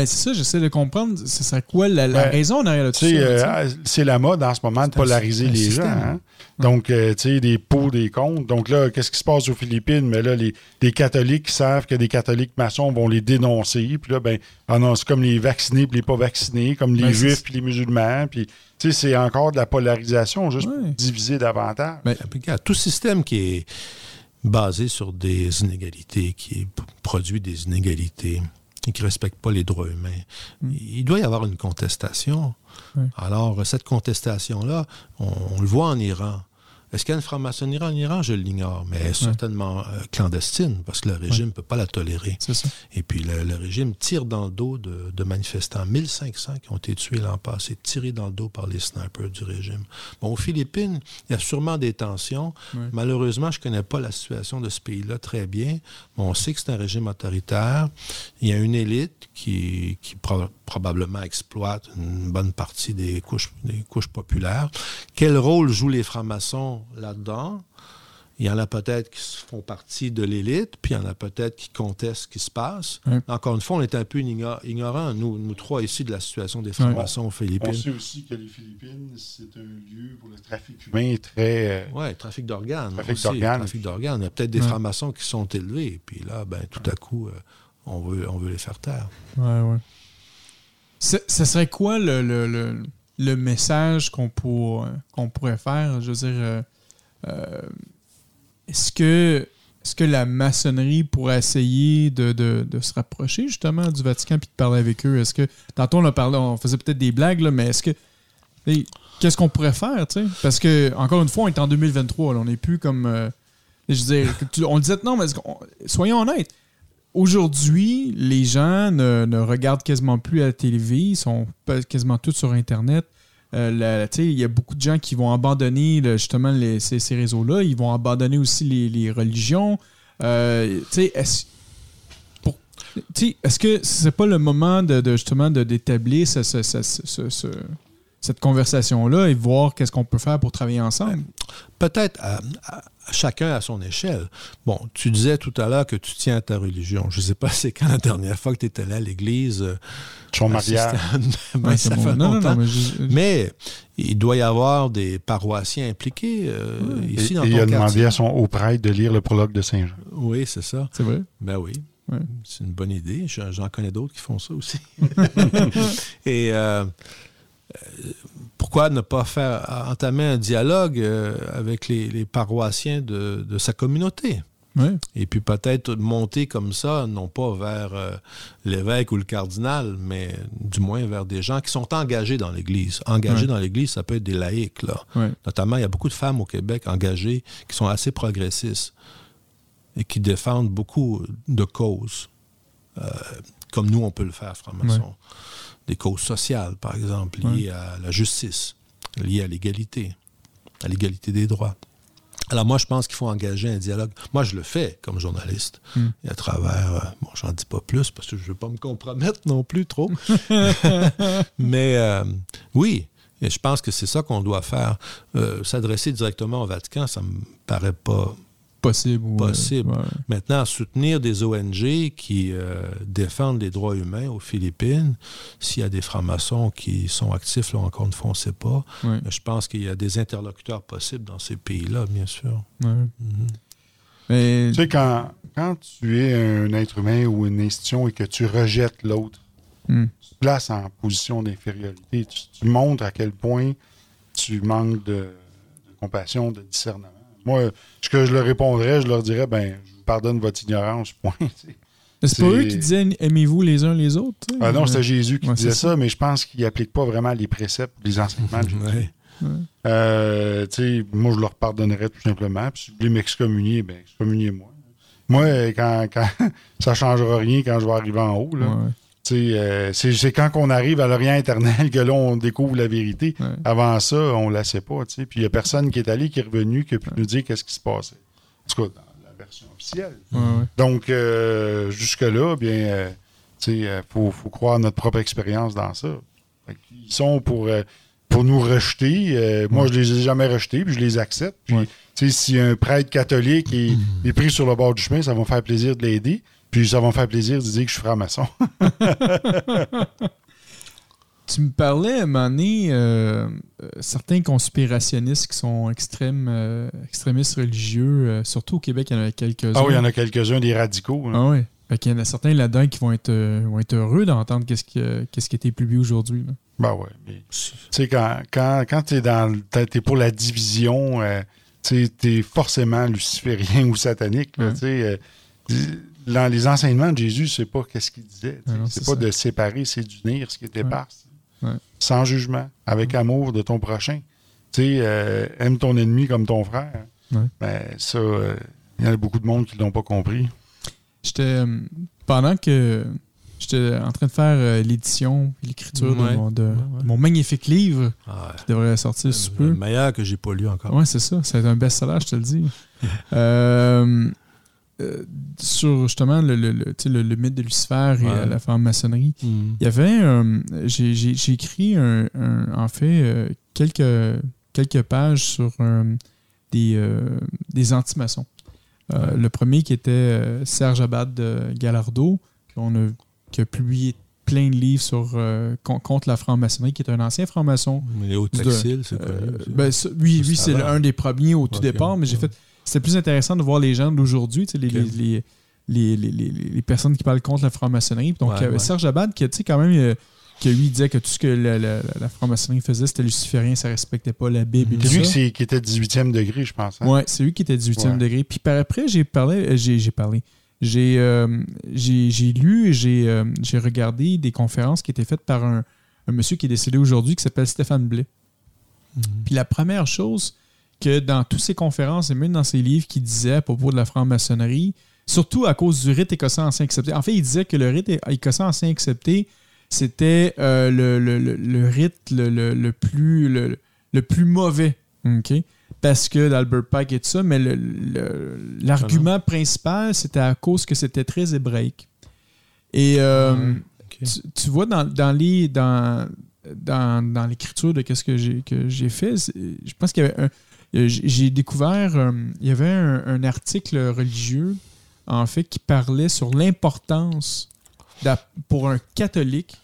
Mais c'est ça, j'essaie de comprendre. Ce serait quoi la, la Ben, raison derrière sais, euh, c'est la mode en ce moment de C'est polariser les système. gens. hein. Donc, euh, tu sais, des pots, des comptes. Donc là, qu'est-ce qui se passe aux Philippines? Mais là, les, les catholiques qui savent que des catholiques maçons vont les dénoncer. Puis là, ben, ah non, c'est comme les vaccinés puis les pas vaccinés, comme les Ben, c'est- juifs puis les musulmans. Puis, tu sais, c'est encore de la polarisation, juste pour diviser davantage. Ben, Puis, regarde, tout système qui est basé sur des inégalités, qui produit des inégalités et qui ne respecte pas les droits humains, il doit y avoir une contestation. Alors, cette contestation-là, on, on le voit en Iran. Est-ce qu'il y a une franc-maçonnerie en Iran? Je l'ignore, mais elle est certainement euh, clandestine parce que le régime ne peut pas la tolérer. ça. Et puis le, le régime tire dans le dos de, de manifestants. 1500 qui ont été tués l'an passé, tirés dans le dos par les snipers du régime. Bon, aux Philippines, il y a sûrement des tensions. Malheureusement, je ne connais pas la situation de ce pays-là très bien. On sait que c'est un régime autoritaire. Il y a une élite qui, qui probablement exploite une bonne partie des couches, des couches populaires. Quel rôle jouent les francs-maçons là-dedans? Il y en a peut-être qui font partie de l'élite, puis il y en a peut-être qui contestent ce qui se passe. Encore une fois, on est un peu igno- ignorants, nous, nous trois ici, de la situation des francs-maçons aux On Philippines. sait aussi que les Philippines, c'est un lieu pour le trafic humain très. euh, Oui, trafic d'organes. Trafic d'organes. Trafic d'organes. Il y a peut-être des francs-maçons qui sont élevés, puis là, ben, tout à coup, euh, on, veut, on veut les faire taire. Ouais, ouais. Ce serait quoi le, le, le, le message qu'on pour- qu'on pourrait faire? Je veux dire, euh, euh, est-ce que, est que la maçonnerie pourrait essayer de, de- de se rapprocher justement du Vatican puis de parler avec eux? Est-ce que, tantôt on a parlé, on faisait peut-être des blagues, là, mais est-ce que, qu'est-ce qu'on pourrait faire, tu? Parce que, encore une fois, on est en 2023, là, on n'est plus comme, euh, je veux dire, on disait non, mais est-ce soyons honnêtes, Aujourd'hui, les gens ne, regardent quasiment plus la télévision, ils sont quasiment tous sur Internet. Euh, il y a beaucoup de gens qui vont abandonner justement ces, réseaux-là. Ils vont abandonner aussi les, religions. Euh, est-ce sais, est-ce que c'est pas le moment de, justement d'établir ce- ce- ce- ce- ce- cette conversation-là et voir qu'est-ce qu'on peut faire pour travailler ensemble? Peut-être à, chacun à son échelle. Bon, tu disais tout à l'heure que tu tiens à ta religion. Je ne sais pas (laughs) c'est quand la dernière fois que tu étais allé à l'église. euh, mariage. (laughs) Ben, Ouais, ça bon. fait Non, non, longtemps. non, mais je- Mais il doit y avoir des paroissiens impliqués euh, Et, ici dans et ton il a demandé quartier. à son, au prêtre de lire le prologue de Saint-Jean. Oui, c'est ça. c'est vrai? Ben oui. Ouais. C'est une bonne idée. J'en connais d'autres qui font ça aussi. (laughs) Et euh, pourquoi ne pas faire entamer un dialogue euh, avec les, les paroissiens de, de sa communauté? Et puis peut-être monter comme ça, non pas vers euh, l'évêque ou le cardinal, mais du moins vers des gens qui sont engagés dans l'Église. Engagés dans l'Église, ça peut être des laïcs. Là. Notamment, il y a beaucoup de femmes au Québec engagées qui sont assez progressistes et qui défendent beaucoup de causes, euh, comme nous, on peut le faire, franc-maçon. Des causes sociales, par exemple, liées à la justice, liées à l'égalité, à l'égalité des droits. Alors moi, je pense qu'il faut engager un dialogue. Moi, je le fais comme journaliste. Mm. Et à travers, euh, bon, j'en dis pas plus parce que je veux pas me compromettre non plus trop. (laughs) Mais euh, oui, Et je pense que c'est ça qu'on doit faire. Euh, s'adresser directement au Vatican, ça me paraît pas possible. ou, euh, possible. ouais. Maintenant, soutenir des ONG qui euh, défendent les droits humains aux Philippines, s'il y a des francs-maçons qui sont actifs, là encore une fois, on ne sait pas. Ouais. Mais je pense qu'il y a des interlocuteurs possibles dans ces pays-là, bien sûr. Ouais. Mhm. Mais Tu sais, quand, quand tu es un être humain ou une institution et que tu rejettes l'autre, Hmm. tu te places en position d'infériorité. Tu, tu montres à quel point tu manques de, de compassion, de discernement. Moi, ce que je leur répondrais, je leur dirais, ben, je vous pardonne votre ignorance, (laughs) point. c'est pas eux qui disaient aimez-vous les uns les autres. Ah non, c'était Jésus qui Ouais, disait ça, mais je pense qu'il n'applique pas vraiment les préceptes, les enseignements de Jésus. Ouais. Euh, tu sais, moi, je leur pardonnerais tout simplement. Puis si vous voulez m'excommunier, ben, excommuniez-moi. Moi, quand, quand (laughs) ça ne changera rien quand je vais arriver en haut. Là. Euh, c'est, c'est quand on arrive à l'Orient éternel que là, on découvre la vérité. Ouais. Avant ça, on ne la sait pas. Puis il n'y a personne qui est allé, qui est revenu, qui a pu nous dire qu'est-ce qui se passait. En tout cas, dans la version officielle. Ouais. Donc, euh, jusque-là, bien, euh, il faut, faut croire notre propre expérience dans ça. Ils sont pour, pour nous rejeter. Moi, je les ai jamais rejetés, puis je les accepte. Puis, si un prêtre catholique est, (clears throat) est pris sur le bord du chemin, ça va me faire plaisir de l'aider. Puis ça va me faire plaisir de dire que je suis franc-maçon. (laughs) Tu me parlais à un moment donné, euh, euh, certains conspirationnistes qui sont extrêmes, euh, extrémistes religieux, euh, surtout au Québec, il y en a quelques-uns. ah oui, il y en a quelques-uns des radicaux. Ah oui. Fait qu'il y en a certains là-dedans qui vont être, euh, vont être heureux d'entendre qu'est-ce qui, euh, qu'est-ce qui a été publié aujourd'hui. là. Ben ouais. mais, Tu sais, quand, quand, quand tu es, es pour la division, euh, tu es forcément luciférien (laughs) ou satanique. là, Ouais. Euh, dans les enseignements de Jésus, c'est pas qu'est-ce qu'il disait. c'est pas ça. de séparer, c'est d'unir ce qui était Ouais. Sans jugement, avec amour de ton prochain. Tu sais, euh, aime ton ennemi comme ton frère. Ouais. Ben, ça, euh, il y en a beaucoup de monde qui l'ont pas compris. J'étais. euh, pendant que j'étais en train de faire euh, l'édition et l'écriture de, mon, de Ouais, ouais. mon magnifique livre Ah, qui devrait sortir sous peu. le meilleur que j'ai pas lu encore. Ouais, c'est ça. C'est un best-seller, je te le dis. (laughs) Euh, euh, sur justement le, le, le, le- le mythe de Lucifer et Ouais. euh, la franc-maçonnerie, Mm. il y avait un. J'ai écrit un, un- en fait euh, quelques, quelques pages sur euh, des, euh, des anti-maçons. Euh, Le premier qui était euh, Serge Abad de Gallardo, qu'on a, qui a publié plein de livres sur, euh, con- contre la franc-maçonnerie, qui est un ancien franc-maçon. Les hauts textiles, c'est Euh, ben, oui, oui c'est un des premiers au tout départ, mais j'ai Ouais. fait. C'était plus intéressant de voir les gens d'aujourd'hui, les, Ok. les, les, les, les- les- les personnes qui parlent contre la franc-maçonnerie. Donc, Ouais, il y avait ouais. Serge Abad, qui, tu sais, quand même, euh, que lui, il disait que tout ce que la, la- la franc-maçonnerie faisait, c'était luciférien, ça respectait pas la Bible tout C'est lui ça. qui, était 18e degré, je pense. hein? Ouais, c'est lui qui était 18e Ouais. degré. Puis par après, j'ai parlé, euh, j'ai parlé. J'ai euh, lu et j'ai euh, regardé des conférences qui étaient faites par un, un monsieur qui est décédé aujourd'hui qui s'appelle Stéphane Blais. Mhm. Puis la première chose que dans toutes ses conférences et même dans ses livres qu'il disait à propos de la franc-maçonnerie, surtout à cause du rite écossais ancien accepté. En fait, il disait que le rite écossais ancien accepté, c'était euh, le, le- le- le rite le, le- le plus, le, le plus mauvais. Parce que d'Albert Pike et tout ça, mais l'argument principal, c'était à cause que c'était très hébraïque. Et euh, ok. tu, tu vois, dans, dans les dans, dans, dans l'écriture de qu'est-ce que j'ai que j'ai fait, je pense qu'il y avait un. J'ai j'ai découvert, euh, il y avait un, un article religieux, en fait, qui parlait sur l'importance pour un catholique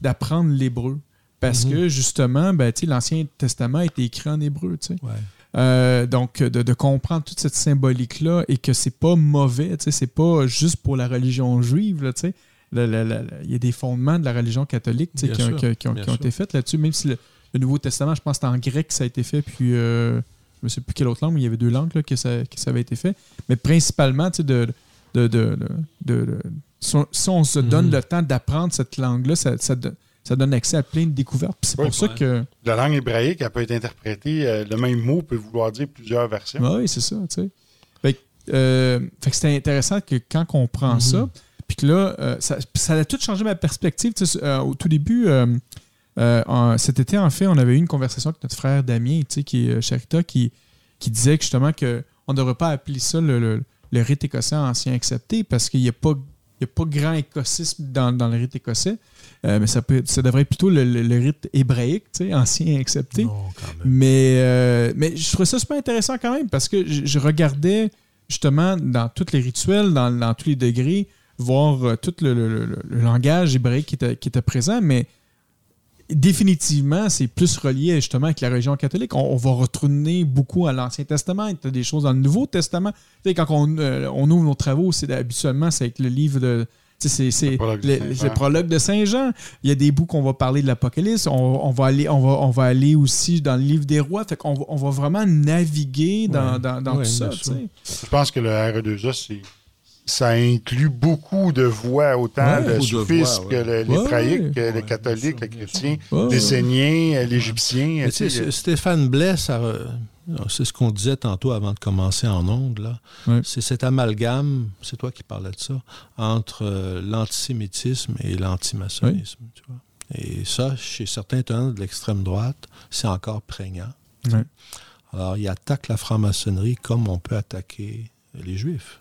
d'apprendre l'hébreu. Parce Mhm. que, justement, ben, l'Ancien Testament a été écrit en hébreu. tu sais. Ouais. Euh, donc, de, de comprendre toute cette symbolique-là et que c'est pas mauvais, c'est pas juste pour la religion juive, tu sais. Il y a des fondements de la religion catholique qui, ont, sûr, qui ont- qui ont- bien qui ont sûr. été faits là-dessus, même si le, le Nouveau Testament, je pense que en grec que ça a été fait, puis euh, je ne sais plus quelle autre langue, mais il y avait deux langues là, que, ça, que ça avait été fait. Mais principalement, tu sais, de, de, de, de- de- de- si, on, se donne Mhm. le temps d'apprendre cette langue-là, ça, ça, don- ça donne accès à plein de découvertes. C'est Oui, pour ça que. La langue hébraïque, elle peut être interprétée, euh, le même mot peut vouloir dire plusieurs versions. Ah oui, c'est ça, tu sais. Fait, que, euh, fait que c'était intéressant que quand on prend Mhm. ça, puis que là, euh, ça, ça a tout changé ma perspective. Tu sais, euh, au tout début, euh, euh, en- cet été, en fait, on avait eu une conversation avec notre frère Damien, tu sais, qui est euh, Charita, qui, qui disait que justement qu'on ne devrait pas appeler ça le, le- le rite écossais ancien accepté parce qu'il n'y a pas. Il a pas grand écosysme dans, dans le rite écossais. Euh, mais ça, peut, ça devrait être plutôt le, le- le rite hébraïque, tu sais, ancien accepté. Non, quand même. Mais, euh, mais je trouvais ça super intéressant quand même parce que je, je regardais justement dans tous les rituels, dans, dans tous les degrés, voir euh, tout le- le langage hébraïque qui était, qui était présent, mais définitivement, c'est plus relié justement avec la religion catholique. On, on va retourner beaucoup à l'Ancien Testament. Il y a des choses dans le Nouveau Testament. Tu sais, quand on, euh, on ouvre nos travaux, c'est habituellement c'est avec le livre de. tu sais, C'est c'est Le prologue de le, Saint-Jean. le prologue de Saint-Jean. Il y a des bouts qu'on va parler de l'Apocalypse. On, on va aller, on, va, on va aller aussi dans le livre des rois. Fait qu'on va, on va vraiment naviguer dans, Ouais. dans, dans Ouais, tout ça. tu sais. Je pense que le RE2A, c'est- ça inclut beaucoup de voix, autant Ouais, le soufisme que ouais. le- Ouais, l'hébraïque, que ouais, le catholique, bien le sûr, bien chrétien, Ouais, ouais. l'essénien, euh, l'égyptien. Tu sais, Stéphane Blais, ça, euh, c'est ce qu'on disait tantôt avant de commencer en ondes, là. Ouais. C'est cet amalgame, c'est toi qui parlais de ça, entre euh, l'antisémitisme et l'antimaçonnisme. Et ça, chez certains tenants de l'extrême droite, c'est encore prégnant. Ouais. Alors, il attaque la franc-maçonnerie comme on peut attaquer les juifs.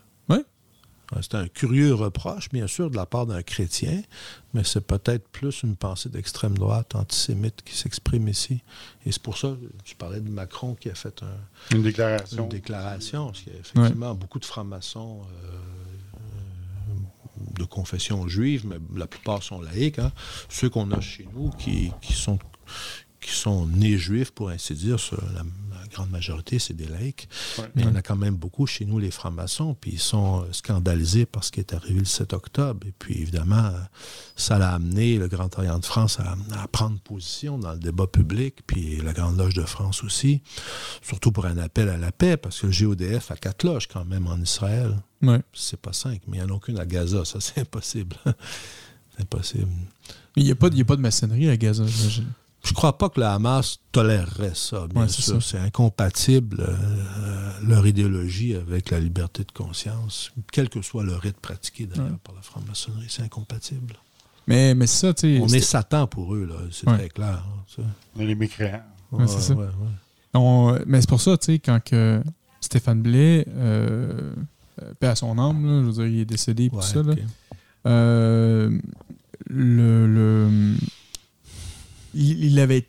C'est un curieux reproche, bien sûr, de la part d'un chrétien, mais c'est peut-être plus une pensée d'extrême droite antisémite qui s'exprime ici. Et c'est pour ça, je parlais de Macron qui a fait un- une déclaration. une déclaration, parce qu'il y a effectivement beaucoup de francs-maçons euh, euh, de confession juive, mais la plupart sont laïcs. hein. Ceux qu'on a chez nous qui, qui sont qui sont nés juifs, pour ainsi dire, sur la, la grande majorité, c'est des laïcs. Ouais. Mais il y en a quand même beaucoup chez nous, les francs-maçons, puis ils sont euh, scandalisés par ce qui est arrivé le 7 octobre. Et puis, évidemment, euh, ça l'a amené, le Grand Orient de France, à, à prendre position dans le débat public, puis la Grande Loge de France aussi, surtout pour un appel à la paix, parce que le GODF a quatre loges quand même en Israël. Ouais. C'est pas cinq, mais il n'y en a aucune à Gaza, ça (laughs) c'est impossible. c'est impossible. Il n'y a, pas de- il y a pas de maçonnerie à Gaza, j'imagine. Je crois pas que le Hamas tolérerait ça, bien Ouais, c'est sûr. ça. C'est incompatible, euh, leur idéologie, avec la liberté de conscience, quel que soit le rite pratiqué d'ailleurs Ouais. par la franc-maçonnerie. C'est incompatible. Mais, mais c'est ça, tu sais. On est Satan pour eux, là. C'est Ouais. très clair. hein, ça. On est les mécréants. Ouais, c'est ça. On- mais c'est pour ça, tu sais, quand que Stéphane Blais, euh, euh, paix à son âme, là, je veux dire, il est décédé tout Ouais, ça, là, euh, le, le- il, il avait,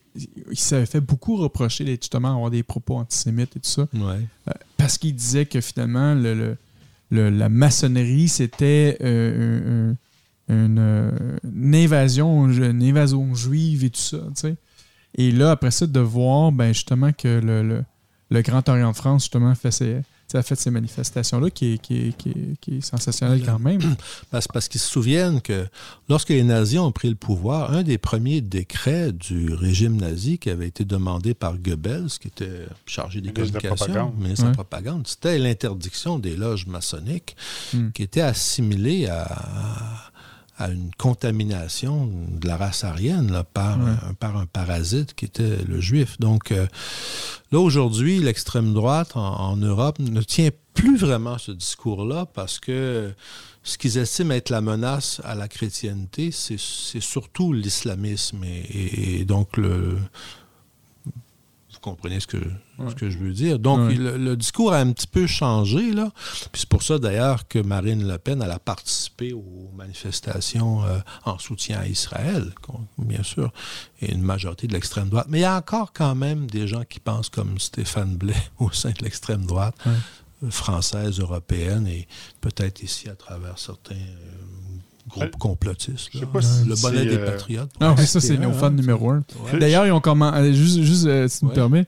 il s'avait fait beaucoup reprocher d'être justement avoir des propos antisémites et tout ça, Ouais. euh, parce qu'il disait que finalement, le, le- le- la maçonnerie, c'était euh, un- un- une, une invasion, une invasion juive et tout ça, tu sais. Et là, après ça, de voir ben, justement que le, le- le Grand Orient de France, justement, fait ses, a fait ces manifestations-là, qui est, qui, est, qui, est, qui est sensationnel quand même. (clears throat) Parce, parce qu'ils se souviennent que lorsque les nazis ont pris le pouvoir, un des premiers décrets du régime nazi qui avait été demandé par Goebbels, qui était chargé des Ministre de communications, propagande. ministre de Ouais. propagande, c'était l'interdiction des loges maçonniques Hmm. qui était assimilée à, à une contamination de la race aryenne là, par, Ouais. un, par un parasite qui était le juif. Donc euh, là, aujourd'hui, l'extrême droite en, en Europe ne tient plus vraiment ce discours-là parce que ce qu'ils estiment être la menace à la chrétienté, c'est surtout l'islamisme. Et, et- et donc, le, comprenez ce que, ce que je veux dire. Donc, Ouais. le, le discours a un petit peu changé. Là. Puis c'est pour ça, d'ailleurs, que Marine Le Pen elle a participé aux manifestations euh, en soutien à Israël, bien sûr, et une majorité de l'extrême droite. Mais il y a encore quand même des gens qui pensent comme Stéphane Blais (laughs) au sein de l'extrême droite, Ouais. euh, française, européenne, et peut-être ici à travers certains euh, groupes Euh, complotistes. je là. sais pas si le bonnet des euh, patriotes. Ah oui, ça, c'est nos fans numéro un. Ouais. D'ailleurs, ils ont commencé, juste, juste euh, si tu me permets,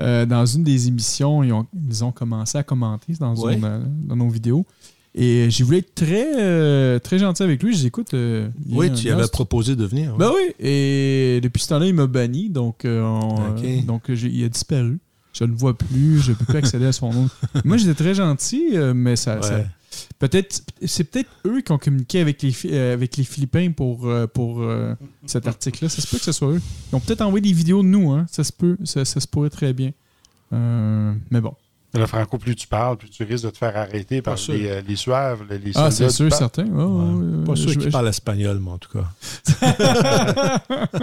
euh, dans une des émissions, ils ont, ils ont commencé à commenter dans, Ouais. une- euh, dans nos vidéos. Et j'ai voulu être très, euh, très gentil avec lui. J'écoute. euh, Oui, tu avais proposé de venir. Ben oui. Et depuis ce temps-là, il m'a banni. Donc, euh, on- euh, donc il a disparu. Je ne le vois plus. Je ne peux plus accéder à son nom. (laughs) Moi, j'étais très gentil, euh, mais ça. Peut-être, c'est peut-être eux qui ont communiqué avec les, euh, avec les Philippins pour, euh, pour euh, cet article-là. Ça se peut que ce soit eux. Ils ont peut-être envoyé des vidéos de nous. Hein. Ça se peut. Ça, ça se pourrait très bien. Euh, mais bon. Le franco, plus tu parles, plus tu risques de te faire arrêter par les, euh, les suaves, les, les Ah, c'est sûr, certain. Ouais, Pas sûr Je- qu'il je- parle espagnol, mais en tout cas. (laughs)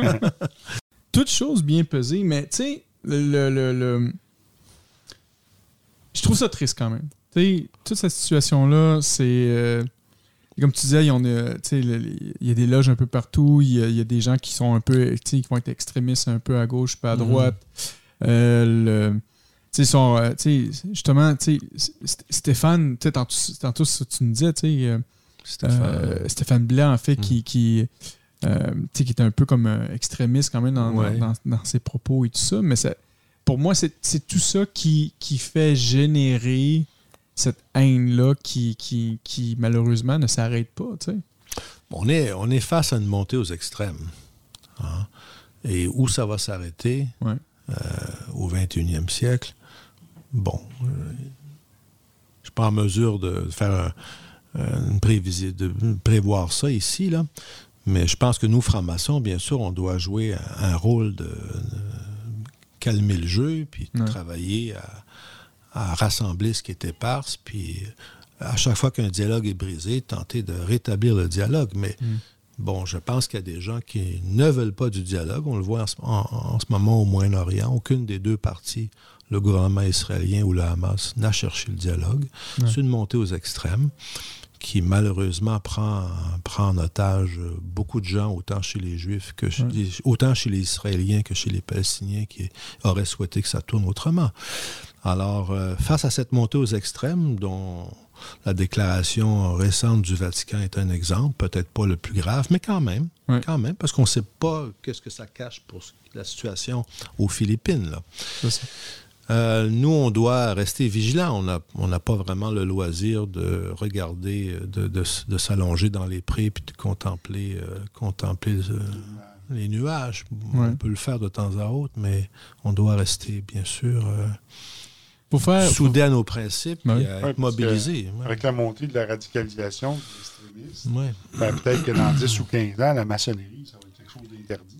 Toute chose bien pesée, mais tu sais, le, le- le- le- Je trouve ça triste quand même. Tu sais, toute cette situation-là, c'est. euh, comme tu disais, il y, en a, il y a des loges un peu partout. Il y a, il y a des gens qui sont un peu, qui vont être extrémistes un peu à gauche, pas à Mhm. droite. Euh, le- tu sais, sont, euh, tu sais, justement, tu sais, St- Stéphane, tu tantôt, tu nous disais, tu sais, euh, Stéphane. euh, Stéphane Blanc, en fait, Mm. qui, qui, euh, tu sais, qui était un peu comme extrémiste quand même dans, Ouais. dans, dans ses propos et tout ça. Mais ça, pour moi, c'est c'est tout ça qui, qui fait générer cette haine-là qui, qui, qui, malheureusement, ne s'arrête pas, tu sais. On est, on est face à une montée aux extrêmes. hein. Et où ça va s'arrêter Ouais. euh, au 21e siècle, bon, euh, je ne suis pas en mesure de faire un- une prévisi- de prévoir ça ici, là. mais je pense que nous, francs-maçons, bien sûr, on doit jouer un, un rôle de, de calmer le jeu, puis Ouais. travailler à, à rassembler ce qui est éparse, puis à chaque fois qu'un dialogue est brisé, tenter de rétablir le dialogue. Mais Mm. bon, je pense qu'il y a des gens qui ne veulent pas du dialogue. On le voit en ce, en- en ce moment au Moyen-Orient. Aucune des deux parties, le gouvernement israélien ou le Hamas, n'a cherché le dialogue. C'est une montée aux extrêmes qui malheureusement prend, prend en otage beaucoup de gens, autant chez les Juifs que chez autant chez les Israéliens que chez les Palestiniens qui auraient souhaité que ça tourne autrement. Alors, euh, face à cette montée aux extrêmes, dont la déclaration récente du Vatican est un exemple, peut-être pas le plus grave, mais quand même, quand même, parce qu'on ne sait pas qu'est-ce que ça cache pour ce- la situation aux Philippines. Là. Euh, nous, on doit rester vigilants. On n'a on pas vraiment le loisir de regarder, euh, de, de s- de s'allonger dans les prés puis de contempler, euh, contempler euh, les nuages. Ouais. On peut le faire de temps à autre, mais on doit rester, bien sûr, Pour faire. soudé à nos principes Ouais. et à Ouais, être mobilisé. Ouais. Avec la montée de la radicalisation des extrémistes, Ouais. ben, peut-être que dans 10 ou 15 ans, la maçonnerie, ça va être quelque chose d'interdit.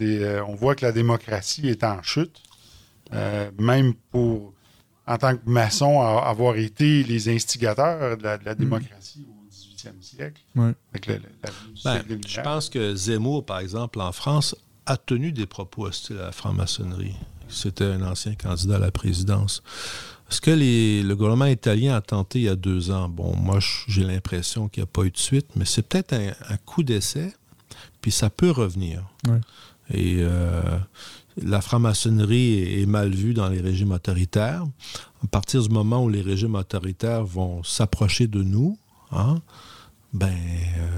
Euh, on voit que la démocratie est en chute. Euh, même pour, en tant que maçon, avoir été les instigateurs de la, de la démocratie au 18e siècle. Ouais. Avec le- le- la venue du Ben, siècle je pense que Zemmour, par exemple, en France, a tenu des propos hostiles à la franc-maçonnerie. C'était un ancien candidat à la présidence. Ce que les- le gouvernement italien a tenté il y a deux ans, bon, moi, j'ai l'impression qu'il n'y a pas eu de suite, mais c'est peut-être un, un coup d'essai, puis ça peut revenir. Ouais. Et euh, la franc-maçonnerie est, est mal vue dans les régimes autoritaires. À partir du moment où les régimes autoritaires vont s'approcher de nous, hein, ben, euh,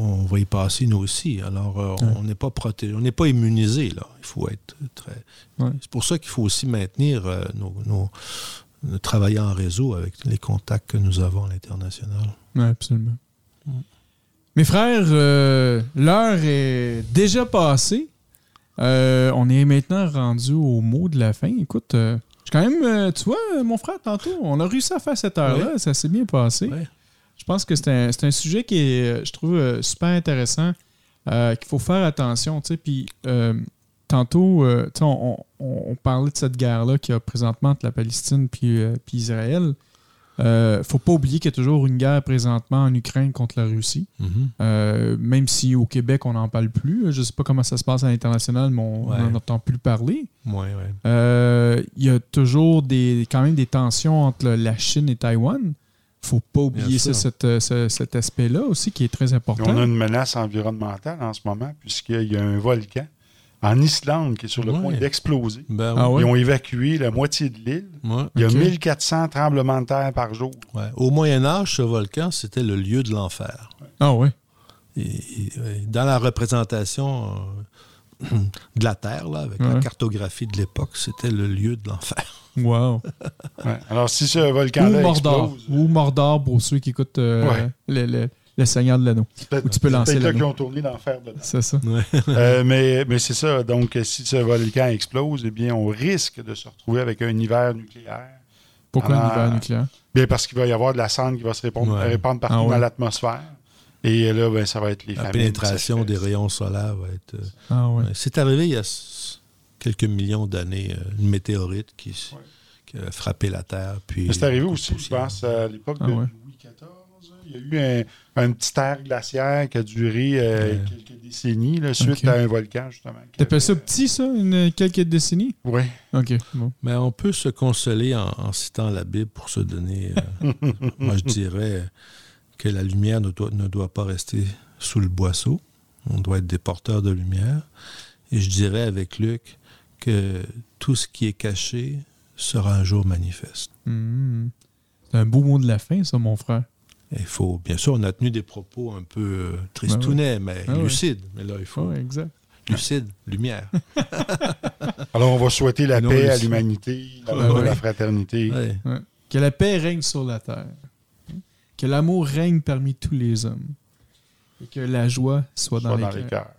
on, on va y passer nous aussi. Alors, euh, Ouais. on n'est pas protégé, on n'est pas immunisé là. Il faut être très. Ouais. C'est pour ça qu'il faut aussi maintenir euh, nos, nos- nos- travailler en réseau avec les contacts que nous avons à l'international. Oui, absolument. Mes frères, l'heure est déjà passée. On est maintenant rendu au mot de la fin. Écoute, je suis quand même, tu vois, mon frère, tantôt, on a réussi à faire cette heure-là. Ça s'est bien passé. Ouais. Je pense que c'est un, un sujet qui est, euh, je trouve, euh, super intéressant, euh, qu'il faut faire attention. tu sais. Puis, euh, tantôt, euh, tu sais, on, on- on parlait de cette guerre-là qu'il y a présentement entre la Palestine puis, puis Israël. Euh, faut pas oublier qu'il y a toujours une guerre présentement en Ukraine contre la Russie. Mhm. Euh, même si au Québec, on n'en parle plus. Je sais pas comment ça se passe à l'international, mais on Ouais. n'en entend plus parler. Ouais, ouais. Il y a toujours des, quand même des tensions entre la Chine et Taïwan. Faut pas oublier ça, euh, ce- cet aspect-là aussi qui est très important. on a une menace environnementale en ce moment, puisqu'il y a un volcan en Islande qui est sur le Ouais. point d'exploser. Ben, Ah oui. ouais? Ils ont évacué la moitié de l'île. Ouais. Il y a Ok. 1400 tremblements de terre par jour. Ouais. Au Moyen Âge, ce volcan, c'était le lieu de l'enfer. Ah ouais. Et- et- et dans la représentation euh, (clears throat) de la Terre, là, avec la cartographie de l'époque, c'était le lieu de l'enfer. Wow. (laughs) Ouais. Alors, si ce Ou volcan-là Mordor. explose... Ou Mordor pour ceux qui écoutent euh, Ouais. le, le- le Seigneur de l'Anneau. Ou tu peux c'est lancer là l'anneau. qu'ils ont tourné l'enfer dedans. C'est ça. Euh, mais mais c'est ça. Donc, euh, si ce volcan explose, eh bien, on risque de se retrouver avec un hiver nucléaire. Pourquoi un hiver nucléaire? Bien, parce qu'il va y avoir de la cendre qui va se répandre, Ouais. répandre partout Ah ouais. dans l'atmosphère. Et là, ben, ça va être les La pénétration des rayons solaires va être. euh, Ah ouais. C'est arrivé il y a quelques millions d'années, euh, une météorite qui, Ouais. qui a frappé la Terre. Puis c'est arrivé aussi, je pense, à l'époque Ah de ouais. Louis XIV. Il y a eu un, un petit air glaciaire qui a duré euh, quelques décennies là, suite à un volcan, justement. T'appelles ça petit, ça, une, quelques décennies? Oui. OK, bon. Mais on peut se consoler en, en citant la Bible pour se donner, euh, (laughs) moi je dirais, que la lumière ne doit, ne doit pas rester sous le boisseau. On doit être des porteurs de lumière. Et je dirais avec Luc que tout ce qui est caché sera un jour manifeste. Hmm. C'est un beau mot de la fin, ça, mon frère. Il faut, bien sûr, on a tenu des propos un peu euh, tristounets, mais Ah ouais. lucides. Mais là, il faut Ouais, exact. lucide, lumière. (laughs) Alors, on va souhaiter la Non, paix mais à l'humanité, la, fraternité. Que la paix règne sur la terre. Que l'amour règne parmi tous les hommes. Et que la joie soit dans, soit les, dans les cœurs.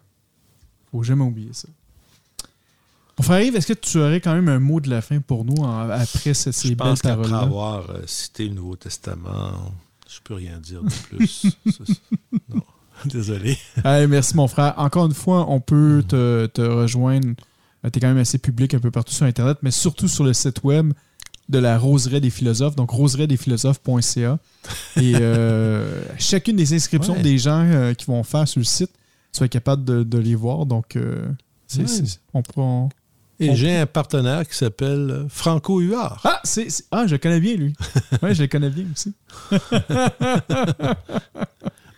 Faut jamais oublier ça. Mon frère Yves, est-ce que tu aurais quand même un mot de la fin pour nous en- après ces, ces Je belles pense qu'après paroles-là? avoir euh, cité le Nouveau Testament, je peux rien dire de plus. (laughs) Non, (laughs) désolé. Hey, merci, mon frère. Encore une fois, on peut te, te rejoindre. Tu es quand même assez public un peu partout sur Internet, mais surtout sur le site web de la Roseraie des philosophes, donc roseraiesdesphilosophes.ca. Et euh, (laughs) chacune des inscriptions Ouais. des gens euh, qui vont faire sur le site, tu vas être capable de, de les voir. Donc, euh, c'est- Ouais. c'est- on prend. Et On- j'ai un partenaire qui s'appelle Franco Huard. Ah, c'est, c'est- ah, je le connais bien, lui. (laughs) Oui, je le connais bien aussi. (laughs)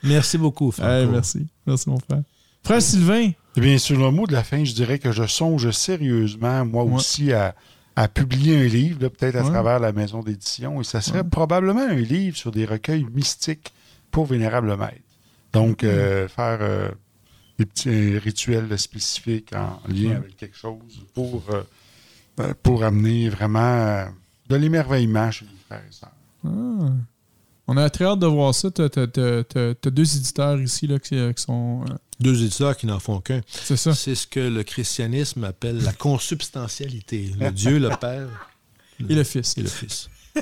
Merci beaucoup, Franco. Merci. Merci, mon frère. Frère Sylvain, Eh bien, sur le mot de la fin, je dirais que je songe sérieusement, moi Ouais. aussi, à, à publier un livre, peut-être à Ouais. travers la maison d'édition. Et ça serait Ouais. probablement un livre sur des recueils mystiques pour Vénérable Maître. Donc, euh, faire euh, des petits rituels spécifiques en lien Ouais. avec quelque chose pour, euh, euh, pour amener vraiment de l'émerveillement chez les frères et sœurs. Ah. On a très hâte de voir ça. T'as- t'as deux éditeurs ici là, qui, qui sont. Deux éditeurs qui n'en font qu'un. c'est ça. C'est ce que le christianisme appelle la consubstantialité. Le (laughs) Dieu, le Père Et le fils. et le Fils. Je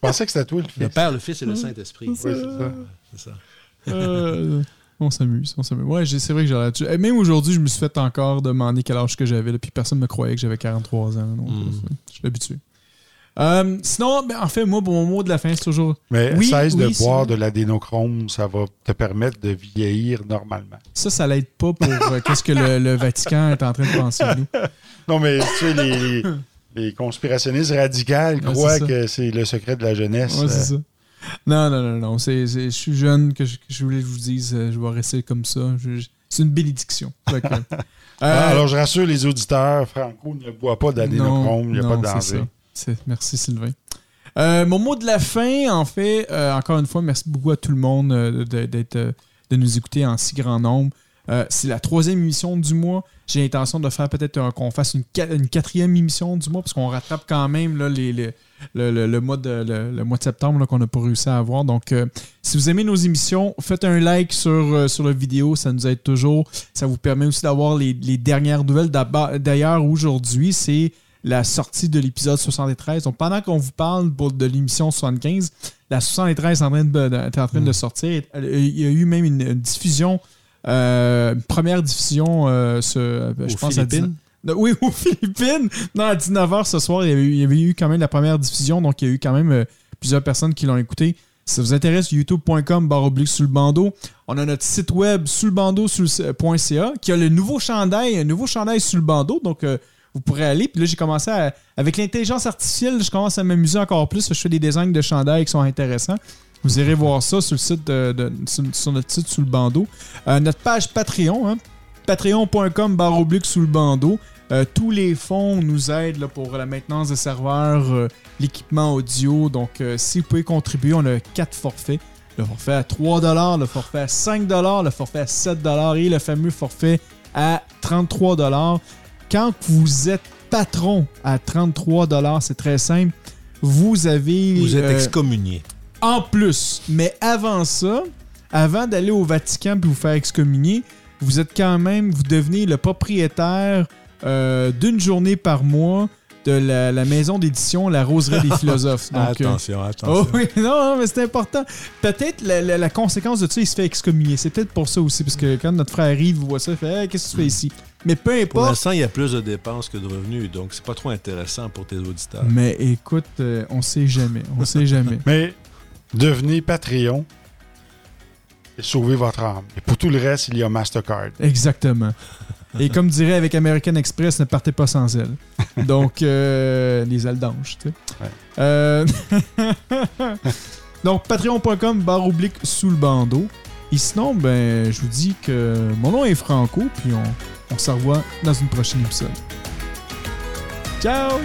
pensais que c'était toi le fils. Le Père, le Fils et le Saint-Esprit. Oui, c'est ça. C'est ça. Euh, on s'amuse, on s'amuse. Ouais, c'est vrai que j'ai là-dessus. Et Même aujourd'hui, je me suis fait encore demander quel âge que j'avais, puis personne ne me croyait que j'avais 43 ans. Donc, Mm. euh, je suis habitué. Euh, sinon, ben, en fait, moi, mon mot de la fin, c'est toujours. Mais Oui, cesse de oui, boire de l'adénochrome, ça va te permettre de vieillir normalement. Ça, ça l'aide pas pour euh, (laughs) qu'est-ce que le, le Vatican est en train de penser de nous. (laughs) Non, mais tu sais, les, conspirationnistes radicales Ouais, croient que c'est le secret de la jeunesse. Ouais, c'est Euh, ça. Non, non, non, non. je suis jeune, que je, que je voulais que je vous dise, je vais rester comme ça. C'est une bénédiction. (laughs) Euh, Ah, Alors, je rassure les auditeurs, Franco ne boit pas d'adénochrome, il n'y a non, pas de danger. Merci Sylvain. Euh, mon mot de la fin, en fait, euh, encore une fois, merci beaucoup à tout le monde euh, de, nous écouter en si grand nombre. C'est la troisième émission du mois. J'ai l'intention de faire peut-être qu'on fasse une, qua- une quatrième émission du mois parce qu'on rattrape quand même le, mois de, septembre qu'on n'a pas réussi à avoir. Donc, si vous aimez nos émissions, faites un like sur, sur la vidéo. Ça nous aide toujours. Ça vous permet aussi d'avoir les, dernières nouvelles. D'ailleurs, aujourd'hui, c'est la sortie de l'épisode 73. Donc, pendant qu'on vous parle pour- de l'émission 75, la 73 est en train de, est en train de sortir. Il y a eu même une, une diffusion, euh, une première diffusion, euh, ce- je Aux pense à 10 Philippines? non, Oui, (laughs) aux Philippines. Non, à 19h ce soir, il y, avait eu, il y avait eu quand même la première diffusion. Donc, il y a eu quand même euh, plusieurs personnes qui l'ont écouté. Si ça vous intéresse, youtube.com barre oblique sous le bandeau. On a notre site web sous le bandeau .ca qui a le nouveau chandail, un nouveau chandail sous le bandeau. Donc, euh, vous pourrez aller. Puis là, j'ai commencé à. Avec l'intelligence artificielle, je commence à m'amuser encore plus. Je fais des designs de chandail qui sont intéressants. Vous irez voir ça sur le site sur, notre site sous le bandeau. Euh, notre page Patreon, hein, patreon.com barre oblique sous le bandeau. Euh, tous les fonds nous aident pour la maintenance des serveurs, euh, l'équipement audio. Donc, si vous pouvez contribuer, on a quatre forfaits. Le forfait à 3 le forfait à 5 le forfait à 7 et le fameux forfait à 33 Quand vous êtes patron à 33 c'est très simple. Vous avez. Vous êtes euh, excommunié. en plus. Mais avant ça, avant d'aller au Vatican puis vous faire excommunier, vous êtes quand même, vous devenez le propriétaire euh, d'une journée par mois de la, la maison d'édition La Roseraie des (laughs) Philosophes. Donc, euh, attention, attention. Oh oui, non, (laughs) non, mais c'est important. Peut-être la, la- la conséquence de ça, il se fait excommunier. C'est peut-être pour ça aussi, parce que quand notre frère arrive, il voit ça, il fait Hey, Qu'est-ce que tu fais ici? Mais peu Pour importe. l'instant, il y a plus de dépenses que de revenus, donc c'est pas trop intéressant pour tes auditeurs. Mais écoute, euh, on sait jamais. On sait jamais. (laughs) Mais devenez Patreon et sauvez votre âme. Et pour tout le reste, il y a Mastercard. Exactement. Et comme dirait avec American Express, ne partez pas sans elle. Donc, euh, les ailes d'ange, tu sais. Ouais. Euh, (laughs) Donc, patreon.com, barre oblique sous le bandeau. Et sinon, ben, je vous dis que mon nom est Franco, puis on, on se revoit dans une prochaine épisode. Ciao!